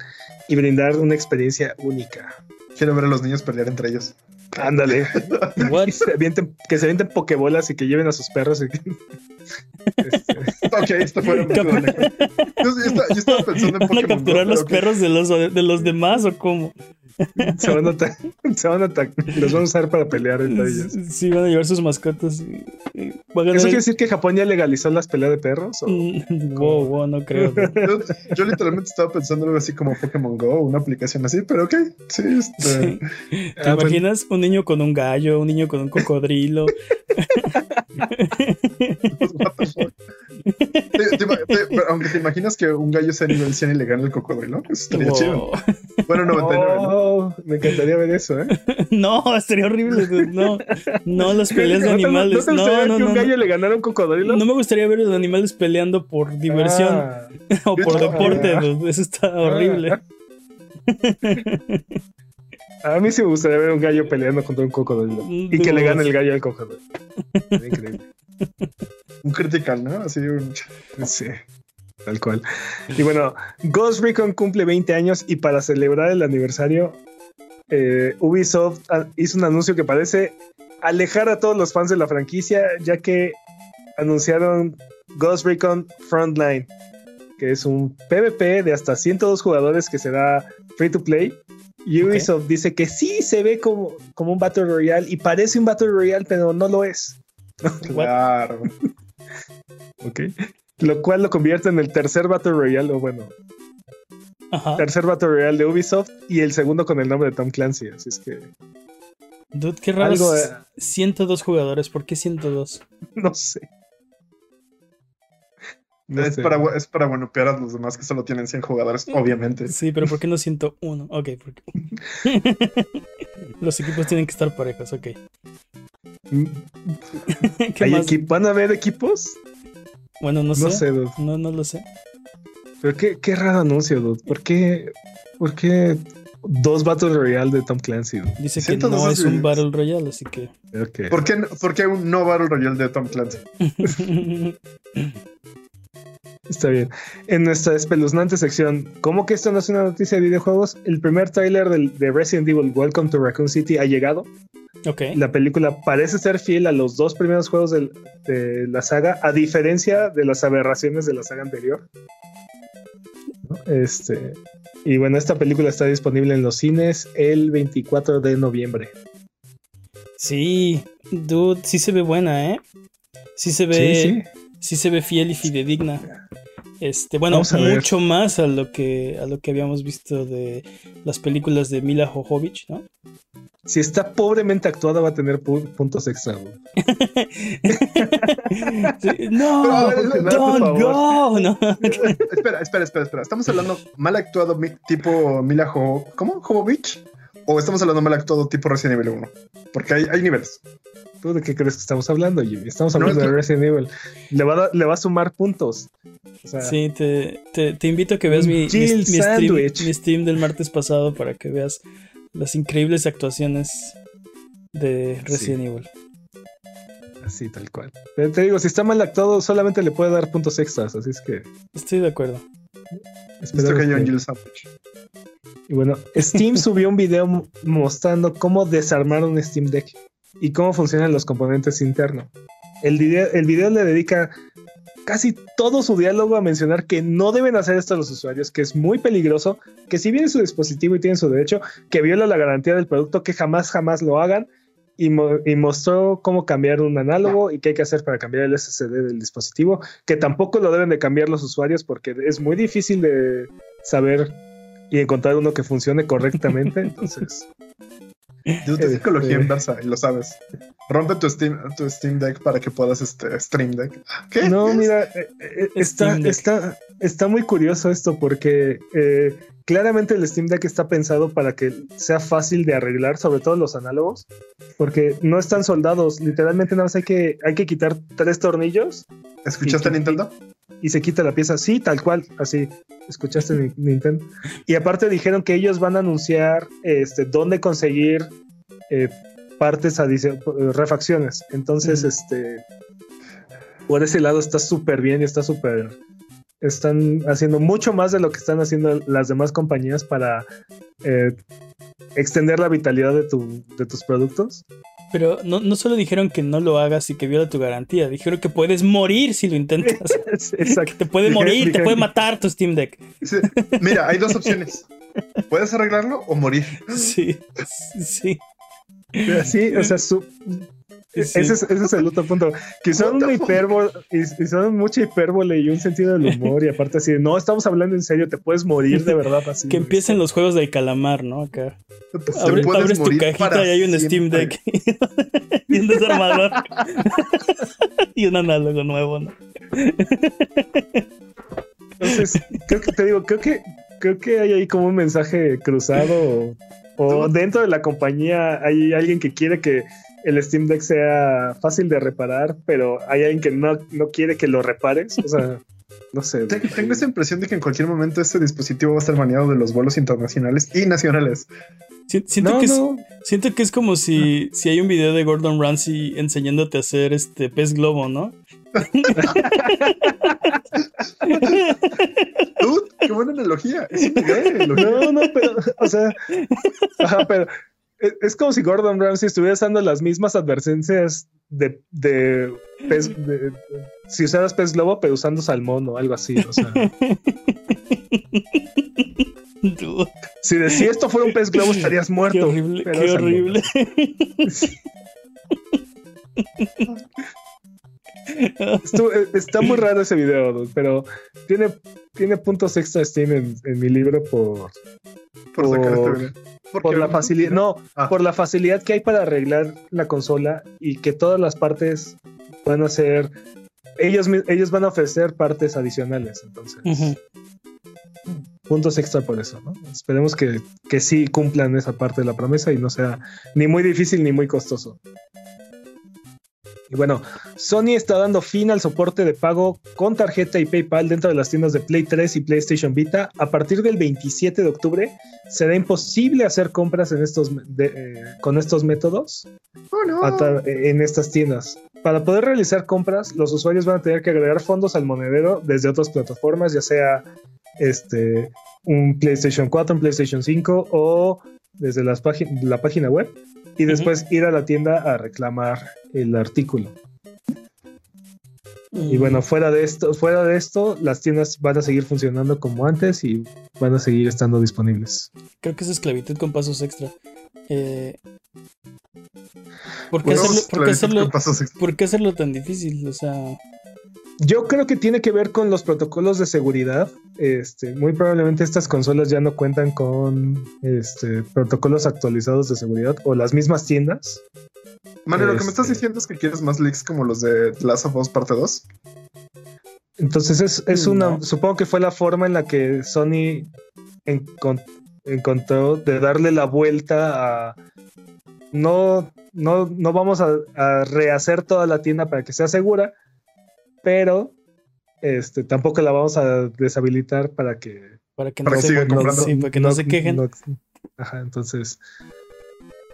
y brindar una experiencia única. Quiero ver a los niños pelear entre ellos. Ándale. (laughs) Que, se avienten, que se avienten pokebolas y que lleven a sus perros. y que- Este, (laughs) Ok, esto fue un. Yo, yo estaba, yo estaba pensando en ¿Van a Pokémon capturar Go, los perros de los, de los demás o cómo? Se van a (laughs) se van a los van a usar para pelear entre ellos. Sí, van a llevar sus mascotas. y- a ¿Eso quiere decir que Japón ya legalizó las peleas de perros? o- Mm, (laughs) Wow, wow, no creo. (laughs) Yo, yo literalmente estaba pensando algo así como Pokémon Go, una aplicación así, pero ok, sí, este, Sí. ¿Te Ah, pues- imaginas un niño con un gallo, un niño con un cocodrilo? Te- te te- aunque te imaginas que un gallo sea nivel 100 y le gane el cocodrilo, eso estaría Wow. chido. Bueno, 99, ¿no? Me encantaría ver eso, ¿eh? (laughs) No, estaría horrible. No, no (laughs) las peleas de ¿No te- animales. ¿No te No, gustaría no, que un gallo le ganara un cocodrilo? No me gustaría ver a los animales peleando por diversión Ah. (laughs) o por Ah. deporte. Eso está horrible. A mí sí me gustaría ver un gallo peleando contra un cocodrilo. Y que le gane el gallo al cocodrilo. Sería increíble. Un critical, ¿no? Así un... Sí, tal cual. Y bueno, Ghost Recon cumple 20 años y para celebrar el aniversario, eh, Ubisoft hizo un anuncio que parece alejar a todos los fans de la franquicia, ya que anunciaron Ghost Recon Frontline, que es un PvP de hasta 102 jugadores que será free to play. Y. Ubisoft dice que sí se ve como, como un Battle Royale y parece un Battle Royale, pero no lo es. Claro. (laughs) Ok. Lo cual lo convierte en el tercer Battle Royale, o bueno, Ajá. tercer Battle Royale de Ubisoft y el segundo con el nombre de Tom Clancy. Así es que Dude, qué raro. Algo, eh. 102 jugadores. ¿Por qué 102? (laughs) no sé. No es, sé. para, es para buenopear a los demás que solo tienen 100 jugadores, obviamente. Sí, pero ¿por qué no 101? Ok, porque. (laughs) Los equipos tienen que estar parejos, ok. Mm, (laughs) ¿Qué ¿Hay más? ¿Van a haber equipos? Bueno, no sé. No sé, dude. No, no lo sé. Pero qué, qué raro anuncio, dude. ¿Por qué, ¿Por qué dos Battle Royale de Tom Clancy? dude? Dice que no dos es un. Battle Royale, así que. Ok. ¿Por qué, no- por qué un no Battle Royale de Tom Clancy? (laughs) Está bien. En nuestra espeluznante sección, ¿cómo que esto no es una noticia de videojuegos? El primer tráiler de Resident Evil Welcome to Raccoon City ha llegado. La película parece ser fiel a los dos primeros juegos de la saga, a diferencia de las aberraciones de la saga anterior. Este, y bueno, esta película está disponible en los cines el 24 de noviembre. Sí, dude, sí se ve buena, ¿eh? Sí se ve. Sí, sí. sí se ve fiel y fidedigna. Este, bueno, ver. mucho más a lo que a lo que habíamos visto de las películas de Mila Jovovich, ¿no? Si está pobremente actuada, va a tener pu- puntos extra. güey. (laughs) Sí, no, Pero, ver, favor. go, no. (laughs) espera, espera, espera, espera. ¿Estamos hablando mal actuado tipo Mila Jo... ¿Cómo? ¿Jovovich? ¿O estamos hablando mal actuado tipo Resident Evil 1? Porque hay, hay niveles. ¿Tú de qué crees que estamos hablando, Jimmy? Estamos No, hablando es de Resident Evil. Le va, a, le va a sumar puntos. O sea, Sí, te, te, te invito a que veas mi, mi, mi stream, mi stream del martes pasado para que veas las increíbles actuaciones de Resident Evil. así tal cual. Pero te digo, si está mal actuado, solamente le puede dar puntos extras. Así es que. Estoy de acuerdo. En que- Jill Sandwich. Y bueno, Steam (laughs) subió un video mo- mostrando cómo desarmar un Steam Deck y cómo funcionan los componentes internos. El video, el video le dedica casi todo su diálogo a mencionar que no deben hacer esto los usuarios, que es muy peligroso, que si bien es su dispositivo y tienen su derecho, que viola la garantía del producto, que jamás, jamás lo hagan. Y, mo- y mostró cómo cambiar un análogo y qué hay que hacer para cambiar el SSD del dispositivo, que tampoco lo deben de cambiar los usuarios porque es muy difícil de saber y encontrar uno que funcione correctamente. (laughs) Entonces, Dude, es psicología Este- inversa y lo sabes. Rompe tu Steam, tu Steam Deck para que puedas este, Stream Deck. ¿Qué? no, ¿Es? mira, eh, eh, está, está, está muy curioso esto porque eh, claramente el Steam Deck está pensado para que sea fácil de arreglar, sobre todo los análogos, porque no están soldados. Literalmente nada más hay que, hay que quitar tres tornillos ¿Escuchaste y- Nintendo? y se quita la pieza. Sí, tal cual, así. Escuchaste Ni- Nintendo. Y aparte dijeron que ellos van a anunciar este dónde conseguir eh, partes eh, refacciones. Entonces, este por ese lado está súper bien y está súper están haciendo mucho más de lo que están haciendo las demás compañías para eh, extender la vitalidad de, tu, de tus productos. Pero no, no solo dijeron que no lo hagas y que viola tu garantía, dijeron que puedes morir si lo intentas. (laughs) Exacto. Te puede Dijeron- morir, te puede matar tu Steam Deck. Mira, hay dos opciones. (laughs) ¿Puedes arreglarlo o morir? Sí, sí. Sí, o sea, su, Sí. ese, es, ese es el otro punto. Que son What the una fuck? hipérbole, y, y son mucha hipérbole y un sentido del humor. Y aparte, así, de, no, estamos hablando en serio, te puedes morir de verdad así. Que empiecen los juegos del calamar, ¿no? Acá. Abre- abres tu cajita y hay un siempre. Steam Deck (laughs) y un desarmador (laughs) y un análogo nuevo, ¿no? Entonces, creo que te digo, creo que, creo que hay ahí como un mensaje cruzado. O, dentro de la compañía hay alguien que quiere que el Steam Deck sea fácil de reparar, pero hay alguien que no, no quiere que lo repares. O sea, (laughs) no sé. Te- Tengo esa impresión de que en cualquier momento este dispositivo va a estar baneado de los vuelos internacionales y nacionales. Si- Siento, No, que es, no. siento que es como si, si hay un video de Gordon Ramsay enseñándote a hacer este pez globo, ¿no? (laughs) Dude, qué buena analogía. Es una gran analogía. No, no, pero, o sea, ajá, pero es, es como si Gordon Ramsay estuviera usando las mismas advertencias de, de pez, de- de- si usaras pez globo, pero usando salmón o algo así. O sea, Dude, si, de- si esto fuera un pez globo, estarías qué muerto. horrible, pero qué horrible. (laughs) (laughs) Estuvo- eh, está muy (laughs) raro ese video, dude, pero tiene, tiene puntos extra Steam en, en mi libro por, Por sacar este Por- video. por Porque la facilidad. No, Ah. por la facilidad que hay para arreglar la consola y que todas las partes van a ser. Ellos, ellos van a ofrecer partes adicionales. Entonces, puntos extra por eso, ¿no? Esperemos que, que sí cumplan esa parte de la promesa y no sea ni muy difícil ni muy costoso. Y bueno, Sony está dando fin al soporte de pago con tarjeta y PayPal dentro de las tiendas de Play 3 y PlayStation Vita. A partir del 27 de octubre será imposible hacer compras en estos, de- eh, con estos métodos Oh, no. tra- en estas tiendas. Para poder realizar compras, los usuarios van a tener que agregar fondos al monedero desde otras plataformas, ya sea este, un PlayStation 4, un PlayStation 5 o desde las la página web y después ir a la tienda a reclamar el artículo. Y bueno, fuera de esto, fuera de esto, las tiendas van a seguir funcionando como antes y van a seguir estando disponibles. Creo que es esclavitud con pasos extra. Eh, ¿por, qué hacerlo, por, por qué hacerlo tan difícil? O sea, Yo creo que tiene que ver con los protocolos de seguridad. Este, muy probablemente estas consolas ya no cuentan con este, protocolos actualizados de seguridad o las mismas tiendas. Mano, lo que me Este- estás diciendo es que quieres más leaks como los de The Last of Us parte 2. Entonces es, es una, No. supongo que fue la forma en la que Sony encon- encontró de darle la vuelta a no, no, no vamos a, a rehacer toda la tienda para que sea segura, pero este, tampoco la vamos a deshabilitar para que para que no, que se, comprando. sí, para que no, se quejen. no- ajá, entonces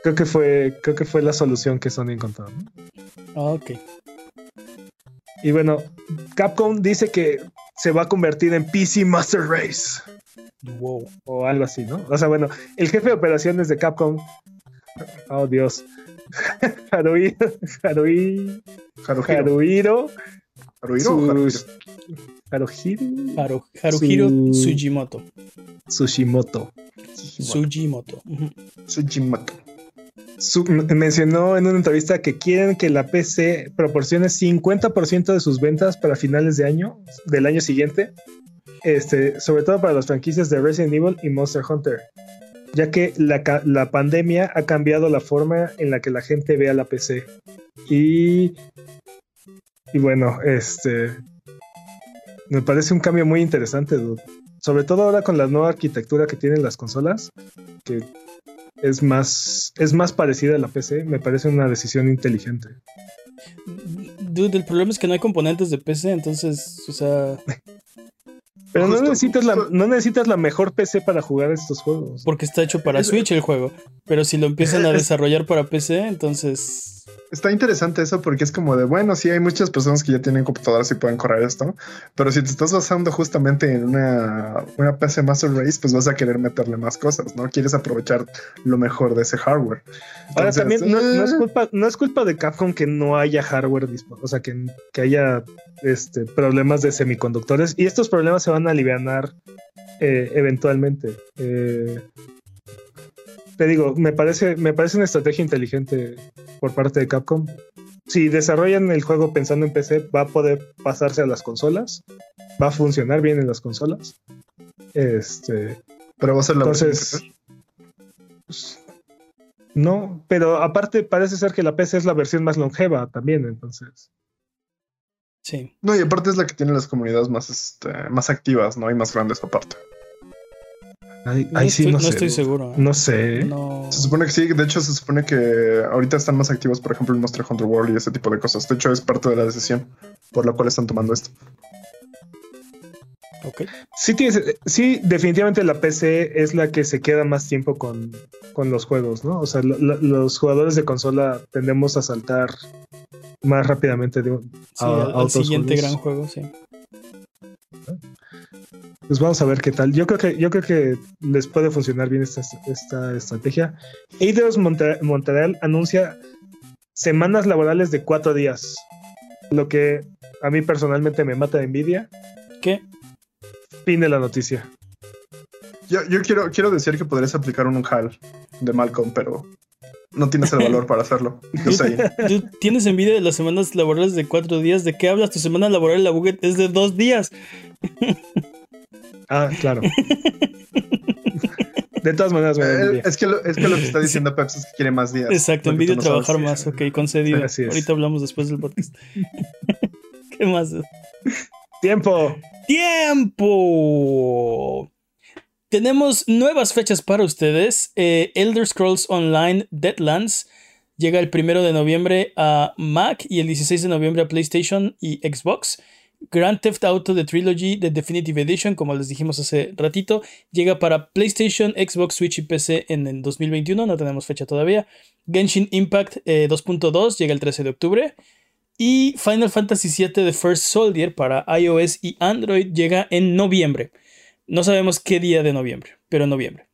creo que fue creo que fue la solución que Sony encontró. ¿no? Ah, ok. Y bueno, Capcom dice que se va a convertir en PC Master Race Wow. o algo así, ¿no? O sea, bueno, el jefe de operaciones de Capcom, oh Dios, (laughs) Haruhi, Haruhi, Haruhiro. Haruhiro, ¿Haruhiro o Haruhiro? Sus- Haruhiro Haru- Haruhiro Su- Tsujimoto. Tsushimoto. Tsujimoto. Tsujimoto. Su- mencionó en una entrevista que quieren que la PC proporcione 50% de sus ventas para finales de año, del año siguiente, este, sobre todo para las franquicias de Resident Evil y Monster Hunter, ya que la, la pandemia ha cambiado la forma en la que la gente ve a la PC. Y, y bueno, este, me parece un cambio muy interesante, dude. sobre todo ahora con la nueva arquitectura que tienen las consolas, que es más, es más parecida a la PC, me parece una decisión inteligente. Dude, el problema es que no hay componentes de PC, entonces, o sea, (laughs) Pero no necesitas, la, no necesitas la mejor PC para jugar estos juegos. porque está hecho para Switch el juego. Pero si lo empiezan a (laughs) desarrollar para PC, entonces. Está interesante eso porque es como de, bueno, sí hay muchas personas que ya tienen computadoras y pueden correr esto, pero si te estás basando justamente en una, una PC Master Race, pues vas a querer meterle más cosas, ¿no? Quieres aprovechar lo mejor de ese hardware. Ahora también no, no es eh, culpa, no es culpa de Capcom que no haya hardware disponible, o sea, que, que haya este, problemas de semiconductores y estos problemas se van a aliviar eh, eventualmente. Eh, te digo, me parece, me parece una estrategia inteligente por parte de Capcom. Si desarrollan el juego pensando en PC, va a poder pasarse a las consolas. Va a funcionar bien en las consolas. Este. Pero va a ser la Entonces. pues, no, pero aparte parece ser que la PC es la versión más longeva también, entonces. Sí. No, y aparte es la que tiene las comunidades más, este, más activas, ¿no? Y más grandes aparte. Ahí, No, ahí sí estoy, no, no sé. estoy seguro. ¿eh? No sé. No. Se supone que sí, de hecho se supone que ahorita están más activos, por ejemplo, el Monster Hunter World y ese tipo de cosas. De hecho, es parte de la decisión por la cual están tomando esto. Ok. Sí, tienes- sí, definitivamente la PC es la que se queda más tiempo con, con los juegos, ¿no? O sea, lo- lo- los jugadores de consola tendemos a saltar más rápidamente de un, Sí, a- al, a al otros siguiente juegos. gran juego, sí. Pues vamos a ver qué tal. Yo creo que, yo creo que les puede funcionar bien esta, esta estrategia. Eidos Montreal anuncia semanas laborales de cuatro días. Lo que a mí personalmente me mata de envidia. ¿Qué? Fin de la noticia. Yo, yo quiero, quiero decir que podrías aplicar un HAL de Malcolm, pero no tienes el valor para hacerlo. Yo sé. (laughs) ¿Tú tienes envidia de las semanas laborales de cuatro días? ¿De qué hablas? Tu semana laboral en la Buget es de dos días. (laughs) Ah, claro. (laughs) de todas maneras Eh, es, que lo, es que lo que está (laughs) diciendo Pepsi es que quiere más días. Exacto, tú no trabajar sabes. más. Ok, concedido. Así es. Ahorita hablamos después del podcast. (laughs) ¿Qué más? Tiempo. ¡Tiempo! Tenemos nuevas fechas para ustedes. Eh, Elder Scrolls Online Deadlands llega el primero de noviembre a Mac y el 16 de noviembre a PlayStation y Xbox. Grand Theft Auto The Trilogy The Definitive Edition, como les dijimos hace ratito, llega para PlayStation, Xbox, Switch y PC en el 2021. No tenemos fecha todavía. Genshin Impact eh, 2.2 llega el 13 de octubre. Y Final Fantasy VII The First Soldier para iOS y Android llega en noviembre. No sabemos qué día de noviembre, pero en noviembre.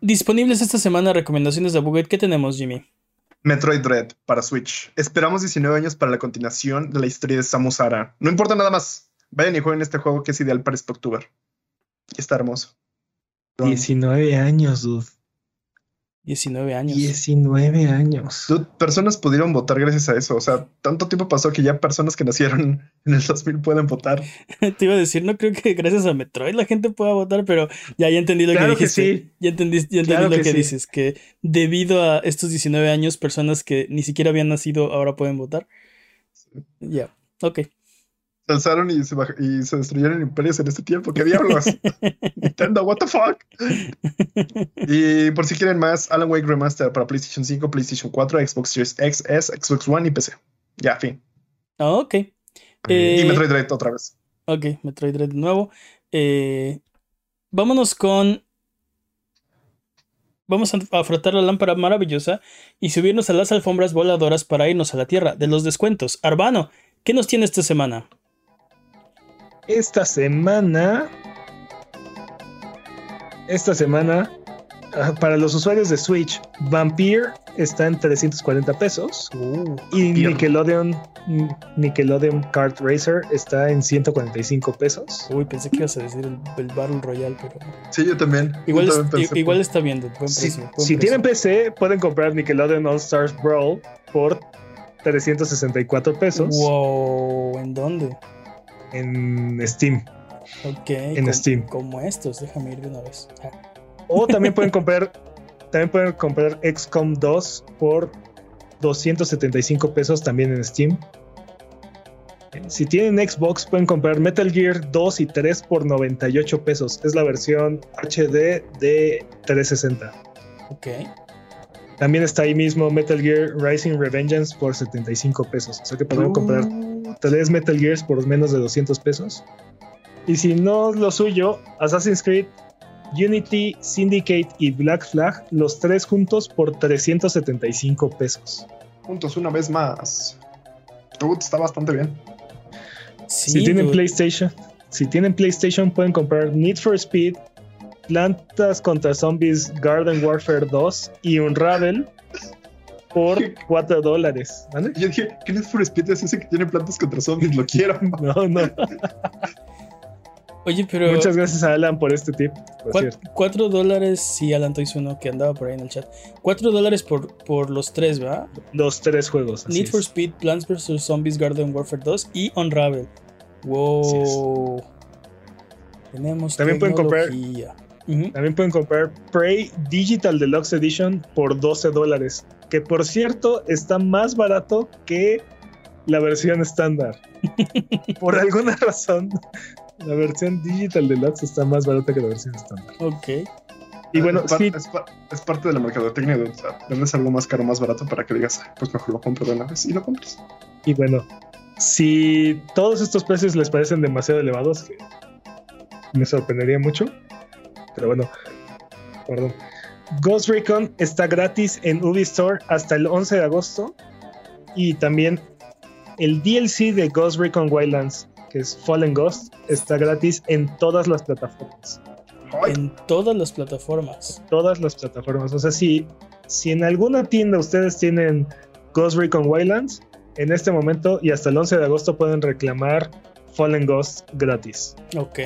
Disponibles esta semana recomendaciones de Buget. ¿Qué tenemos, Jimmy? Metroid Dread para Switch. Esperamos 19 años para la continuación de la historia de Samus Aran. No importa nada más. Vayan y jueguen este juego que es ideal para este octubre. Y está hermoso. 19 años, dude. 19 años. 19 años. Personas pudieron votar gracias a eso. O sea, tanto tiempo pasó que ya personas que nacieron (laughs) en el 2000 pueden votar. (laughs) Te iba a decir, no creo que gracias a Metroid la gente pueda votar, pero ya, ya entendí lo Claro que que dijiste. sí. Ya entendí, ya entendí Claro lo que que, sí. dices, que debido a estos 19 años, personas que ni siquiera habían nacido ahora pueden votar. Ya, ok. Se alzaron y se, y se destruyeron imperios en este tiempo. ¿Qué diablos? (laughs) Nintendo, what the fuck? (laughs) y por si quieren más, Alan Wake Remaster para PlayStation 5, PlayStation 4, Xbox Series X, S, Xbox One y PC. Ya, fin. Ah, ok. y Eh, Metroid Dread otra vez. Ok, Metroid Dread de nuevo. Eh, vámonos con. Vamos a frotar la lámpara maravillosa y subirnos a las alfombras voladoras para irnos a la tierra de los descuentos. Arbano, ¿qué nos tiene esta semana? Esta semana. Esta semana. ah, Para los usuarios de Switch, Vampire está en 340 pesos. Y Vampire. Nickelodeon, Nickelodeon Kart Racer está en 145 pesos. Uy, pensé que ibas a decir el, el Battle Royale, pero. Sí, yo también. Igual, Yo es- también pensé- igual está bien, buen Si, precio. buen si precio. tienen PC, pueden comprar Nickelodeon All Stars Brawl por 364 pesos Wow, ¿en dónde? En Steam. Ok. En Steam. Como estos, déjame ir de una vez. Ah, O también pueden (laughs) comprar, también pueden comprar XCOM 2 por 275 pesos también en Steam. Si tienen Xbox, pueden comprar Metal Gear 2 y 3 por 98 pesos. Es la versión HD de 360. ok. También está ahí mismo Metal Gear Rising Revengeance por 75 pesos. O sea que podrán comprar tres Metal Gears por menos de 200 pesos. Y si no es lo suyo, Assassin's Creed, Unity, Syndicate y Black Flag, los tres juntos por 375 pesos. Juntos una vez más. Dude, está bastante bien. Sí, si tienen dude. PlayStation, si tienen PlayStation pueden comprar Need for Speed, Plantas contra Zombies Garden Warfare 2 y Unravel por (laughs) 4 dólares. ¿Vale? Yo dije, ¿qué Need for Speed es ese que tiene plantas contra zombies? Lo quiero. (laughs) No, no. Oye, pero. Muchas gracias a Alan por este tip. por Cua- cierto. Cuatro dólares, sí, Alan Toys uno que andaba por ahí en el chat. Cuatro dólares por, por los tres, ¿verdad? Los tres juegos. así Need for es. Speed, Plants vs. Zombies, Garden Warfare 2 y Unravel. Wow. Tenemos También pueden comprar- tecnología. También pueden comprar Prey Digital Deluxe Edition por 12 dólares. Que por cierto está más barato que la versión estándar. (laughs) por alguna razón, la versión Digital Deluxe está más barata que la versión estándar. Ok. Y bueno, es, sí, es, par- es parte de la mercadotecnia. De, o sea, vendes algo más caro, más barato para que digas, "Ah, pues mejor lo compro de una vez y lo compres. y bueno, si todos estos precios les parecen demasiado elevados, me sorprendería mucho. Pero bueno, perdón. Ghost Recon está gratis en Ubi Store hasta el 11 de agosto. Y también el DLC de Ghost Recon Wildlands, que es Fallen Ghost, está gratis en todas las plataformas. En todas las plataformas. Todas las plataformas. O sea, si, si en alguna tienda ustedes tienen Ghost Recon Wildlands, en este momento y hasta el 11 de agosto pueden reclamar Fallen Ghost gratis. Ok.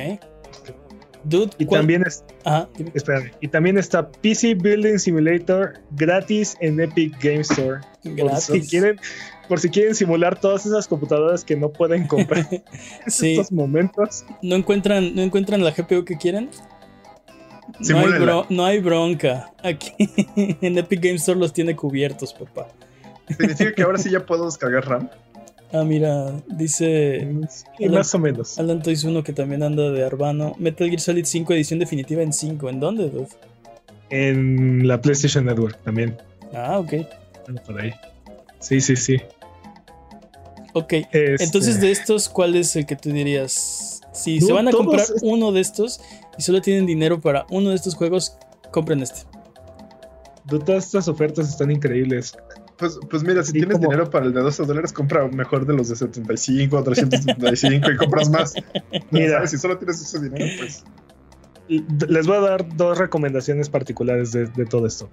Dude, Y ¿cuál- también es, Ajá, espérame, y también está PC Building Simulator gratis en Epic Game Store. Por si Gratis. quieren, por si quieren simular todas esas computadoras que no pueden comprar (laughs) en Sí. estos momentos. ¿No encuentran, ¿No encuentran la GPU que quieren? No hay, bro- no hay bronca. Aquí (laughs) en Epic Games Store los tiene cubiertos, papá. significa que ahora sí ya puedo descargar RAM. Ah, mira, dice Y más o menos. Alan Toys 1 que también anda de Arbano. Metal Gear Solid 5 edición definitiva en 5. ¿En dónde, dude? En la PlayStation Network también. Ah, ok. Por ahí. Sí, sí, sí. Ok. Este, Entonces, de estos, ¿cuál es el que tú dirías? Si No, se van a comprar es- uno de estos y solo tienen dinero para uno de estos juegos, compren este. todas estas ofertas están increíbles. Pues, pues mira, si tienes como- dinero para el de 12 dólares, compra mejor de los de 75 375 y compras más. (laughs) Mira. ¿Sabes? Si solo tienes ese dinero, pues. Les voy a dar dos recomendaciones particulares de, de todo esto.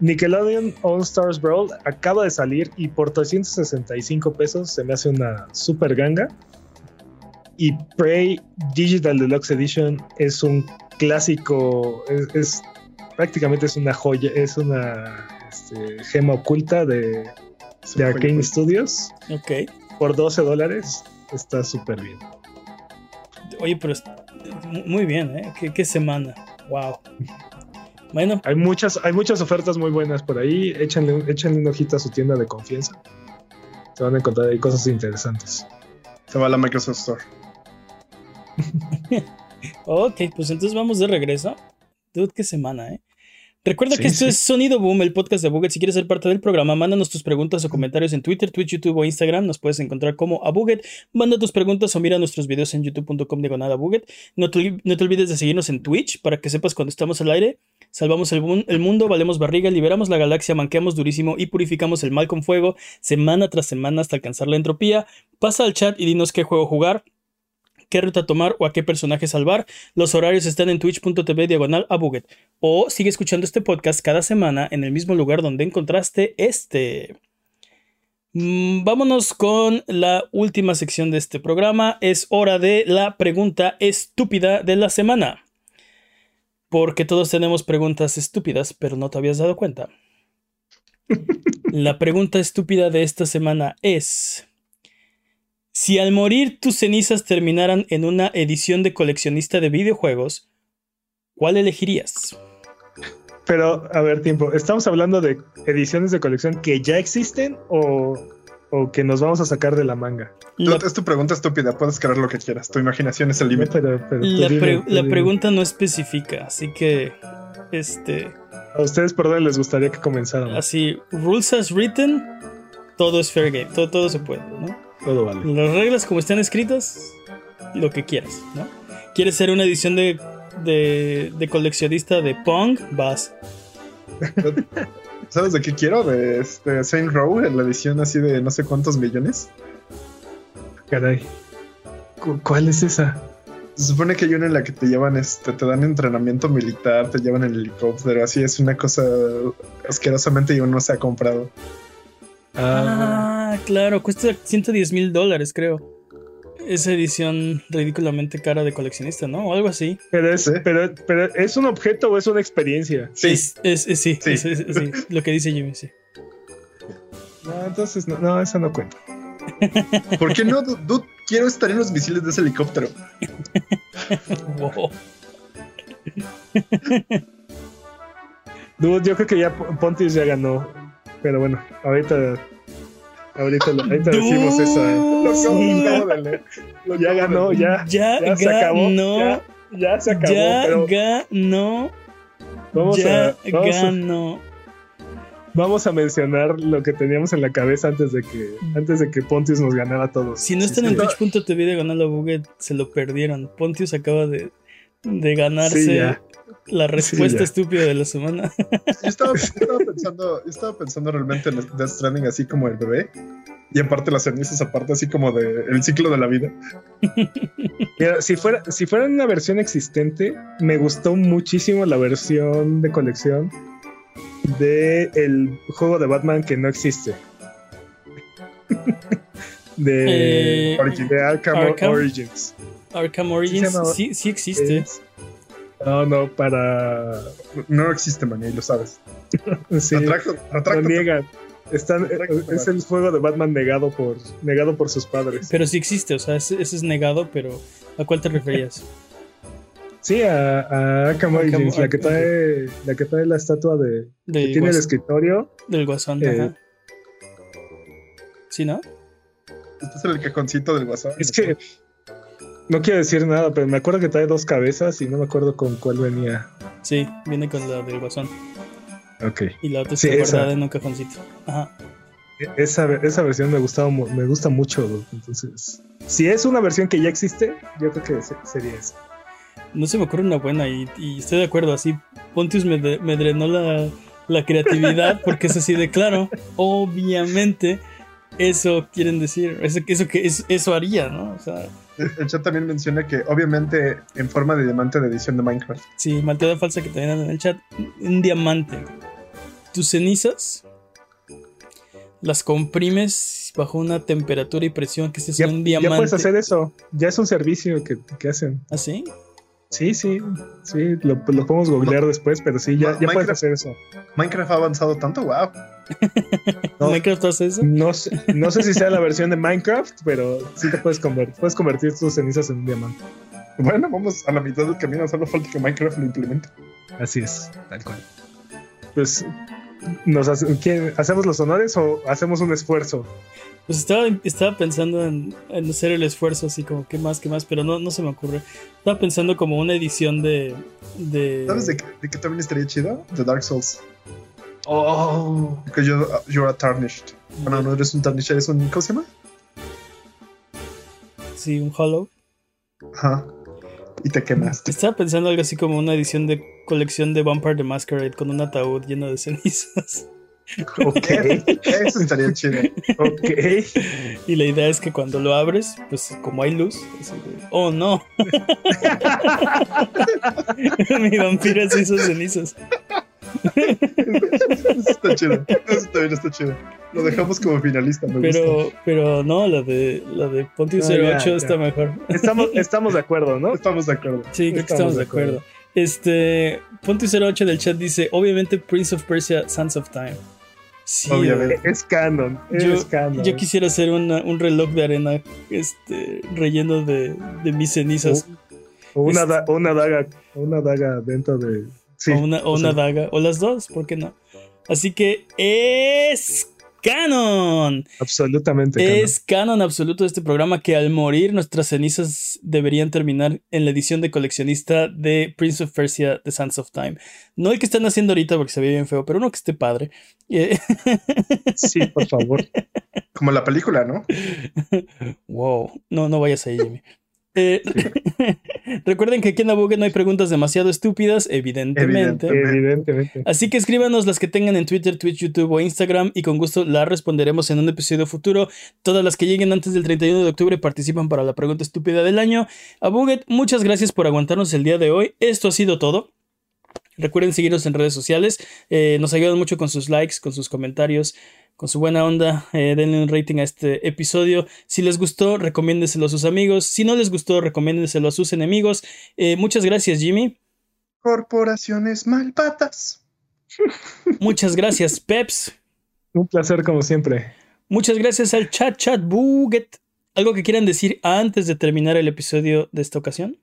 Nickelodeon All Stars Brawl acaba de salir y por 365 pesos se me hace una super ganga. Y Prey Digital Deluxe Edition es un clásico, es, es- prácticamente es una joya, es una este, gema oculta de, de Arcane Studios. Ok. Por 12 dólares está súper bien. Oye, pero es- muy bien, ¿eh? ¿Qué, qué semana. Wow. Bueno, Hay muchas, hay muchas ofertas muy buenas por ahí. Échenle, échenle un ojito a su tienda de confianza. Se van a encontrar ahí cosas interesantes. Se va a la Microsoft Store. (laughs) ok, pues entonces vamos de regreso. Dude, qué semana, ¿eh? Recuerda Sí, que esto sí. es Sonido Boom, el podcast de Buget. Si quieres ser parte del programa, mándanos tus preguntas o comentarios en Twitter, Twitch, YouTube o Instagram. Nos puedes encontrar como a Buget. Manda tus preguntas o mira nuestros videos en youtube.com diagonal Buget. No te, no te olvides de seguirnos en Twitch para que sepas cuando estamos al aire. Salvamos el, el mundo, valemos barriga, liberamos la galaxia, manqueamos durísimo y purificamos el mal con fuego semana tras semana hasta alcanzar la entropía. Pasa al chat y dinos qué juego jugar, qué ruta tomar o a qué personaje salvar. Los horarios están en twitch.tv diagonal a Buget. O sigue escuchando este podcast cada semana en el mismo lugar donde encontraste este. Mm, Vámonos con la última sección de este programa. Es hora de la pregunta estúpida de la semana. Porque todos tenemos preguntas estúpidas, pero no te habías dado cuenta. (laughs) La pregunta estúpida de esta semana es... Si al morir tus cenizas terminaran en una edición de coleccionista de videojuegos, ¿cuál elegirías? Pero, a ver, tiempo. ¿Estamos hablando de ediciones de colección que ya existen o, o que nos vamos a sacar de la manga? La, Es tu pregunta estúpida, puedes creer lo que quieras. Tu imaginación es el límite. pero, pero tú la dime, pre- tú la dime. pregunta no especifica, así que... Este... ¿A ustedes por dónde les gustaría que comenzáramos? Así, rules as written, todo es fair game, todo, todo se puede, ¿no? Todo vale. Las reglas como están escritas, lo que quieras, ¿no? ¿Quieres ser una edición de, de, de coleccionista de Pong? Vas. (laughs) ¿Sabes de qué quiero? De este Saint Row, en la edición así de no sé cuántos millones. Caray. Cu- ¿Cuál es esa? Se supone que hay una en la que te llevan, este, te dan entrenamiento militar, te llevan en helicóptero, así es una cosa asquerosamente y uno se ha comprado. Ah, Ah, claro, cuesta 110 mil dólares, creo. esa edición ridículamente cara de coleccionista, ¿no? O algo así. Pero es, pero, pero ¿es un objeto o es una experiencia? Sí. Es, es- es- sí, Sí. es- es- sí, lo que dice Jimmy, sí. No, entonces no, no, eso no cuenta. (laughs) ¿Por qué no? Du- Dude, quiero estar en los misiles de ese helicóptero. Wow. Dude, yo creo que ya Pontius ya ganó. Pero bueno, ahorita. Ahorita, lo- ahorita decimos eso. eh. Lo acabo- Sí. lo acabo de leer. Lo Ya de ganó, ya. Ya, Ya se acabó. Ya, ya se acabó. Ya pero ganó. vamos, Ya a, vamos, a, ganó. vamos a mencionar lo que teníamos en la cabeza antes de que, antes de que Pontius nos ganara a todos. Si no están en sí. twitch.tv diagonal a Buget, se lo perdieron. Pontius acaba de, de ganarse Sí, ya. La respuesta estúpida de la semana. Yo estaba, yo estaba pensando, yo estaba pensando realmente en Death Stranding así como el bebé. Y aparte las cenizas, aparte así como de el ciclo de la vida. Mira, si fuera, si fuera una versión existente, me gustó muchísimo la versión de colección de el juego de Batman que no existe. (laughs) de, Eh, de Arkham, Arkham. Origins. Arkham Origins sí, sí existe. Es- No, no, para. No existe, man, y lo sabes. (laughs) Sí, Retracto, lo niegan. Están, es el juego de Batman negado por, negado por sus padres. Pero sí existe, o sea, ese, ese es negado, pero ¿a cuál te referías? (laughs) Sí, a, a Arkham Origins, la que trae, la que trae la estatua de. Que tiene el escritorio. del guasón, eh, ajá. ¿Sí, no? Este es el cajoncito del WhatsApp. Es que no quiero decir nada, pero me acuerdo que trae dos cabezas y no me acuerdo con cuál venía. Sí, viene con la del guasón. Ok. Y la otra Sí, está guardada en un cajoncito. Ajá. Esa, esa versión me gustaba, me gusta mucho. Entonces, si es una versión que ya existe, yo creo que se- sería esa. No se me ocurre una buena y, y estoy de acuerdo, así Pontius me, de- me drenó la, la creatividad (laughs) porque es así de claro, obviamente eso quieren decir, eso, eso que es- eso haría, ¿no? O sea, El chat también menciona que obviamente en forma de diamante de edición de Minecraft. sí, malteada falsa que también anda en el chat, un diamante. Tus cenizas las comprimes bajo una temperatura y presión que es Ya, un ya diamante. puedes hacer eso. Ya es un servicio que, que hacen. ¿Así? Sí, sí, sí. Lo, lo podemos googlear después, pero sí, ya, ya puedes hacer eso. Minecraft ha avanzado tanto, wow. No. ¿Minecraft hace eso? No sé, no sé si sea la versión de Minecraft, pero sí te puedes convertir, puedes convertir tus cenizas en un diamante. Bueno, vamos a la mitad del camino, solo falta que Minecraft lo implemente. Así es, tal cual. Pues, nos hace- ¿quién- ¿hacemos los honores o hacemos un esfuerzo? Pues estaba, estaba pensando en, en hacer el esfuerzo, así como, ¿qué más, qué más? Pero no, no se me ocurre. Estaba pensando como una edición de. de ¿Sabes de qué, de qué también estaría chido? De Dark Souls. Oh, Because you, you're a tarnished. Bueno, no eres un tarnished, eres un. ¿Cómo se llama? Sí, un Hollow. Ajá. Y te quemaste. Estaba pensando algo así como una edición de colección de Vampire the Masquerade con un ataúd lleno de cenizas. (laughs) ok, Eso estaría chido. ok. Y la idea es que cuando lo abres, pues como hay luz, así de, oh no. (laughs) Mi vampiro se hizo cenizas. Eso está chido. Eso también está chido. Lo dejamos como finalista, me gusta. Pero, pero no, la de la de Pontius No, ya, 08 ya. está mejor. Estamos, estamos de acuerdo, ¿no? Estamos de acuerdo. Sí, creo que estamos de acuerdo. Este, Pontius 08 del chat dice, obviamente Prince of Persia, Sands of Time. Sí, Obviamente. Es canon, Yo- es canon. Yo quisiera hacer una- un reloj de arena este, relleno de, de mis cenizas. O una, Este- da- una daga, o una daga dentro de. Sí, o una, o o una sea, daga. O las dos, ¿por qué no? Así que es canon. absolutamente. canon. Es canon absoluto de este programa que al morir nuestras cenizas deberían terminar en la edición de coleccionista de Prince of Persia The Sands of Time. No el que están haciendo ahorita porque se ve bien feo, pero uno que esté padre. Eh, (laughs) Sí, por favor. (laughs) Como la película, ¿no? wow, no, no vayas ahí, Jimmy. Eh, (laughs) recuerden que aquí en Buget no hay preguntas demasiado estúpidas, evidentemente. Evidente. Evidentemente. Así que escríbanos las que tengan en Twitter, Twitch, YouTube o Instagram y con gusto las responderemos en un episodio futuro. Todas las que lleguen antes del 31 de octubre participan para la pregunta estúpida del año. A Buget, muchas gracias por aguantarnos el día de hoy. Esto ha sido todo. Recuerden seguirnos en redes sociales. Eh, nos ayudan mucho con sus likes, con sus comentarios. Con su buena onda, eh, denle un rating a este episodio. Si les gustó, recomiéndeselo a sus amigos. Si no les gustó, recomiéndeselo a sus enemigos. Eh, muchas gracias, Jimmy. Corporaciones malpatas. (laughs) Muchas gracias, Peps. Un placer como siempre. Muchas gracias al chat chat buget. ¿Algo que quieran decir antes de terminar el episodio de esta ocasión?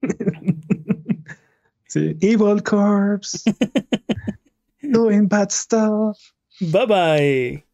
(laughs) sí. Evil Corpse. (laughs) Doing bad stuff. Bye bye.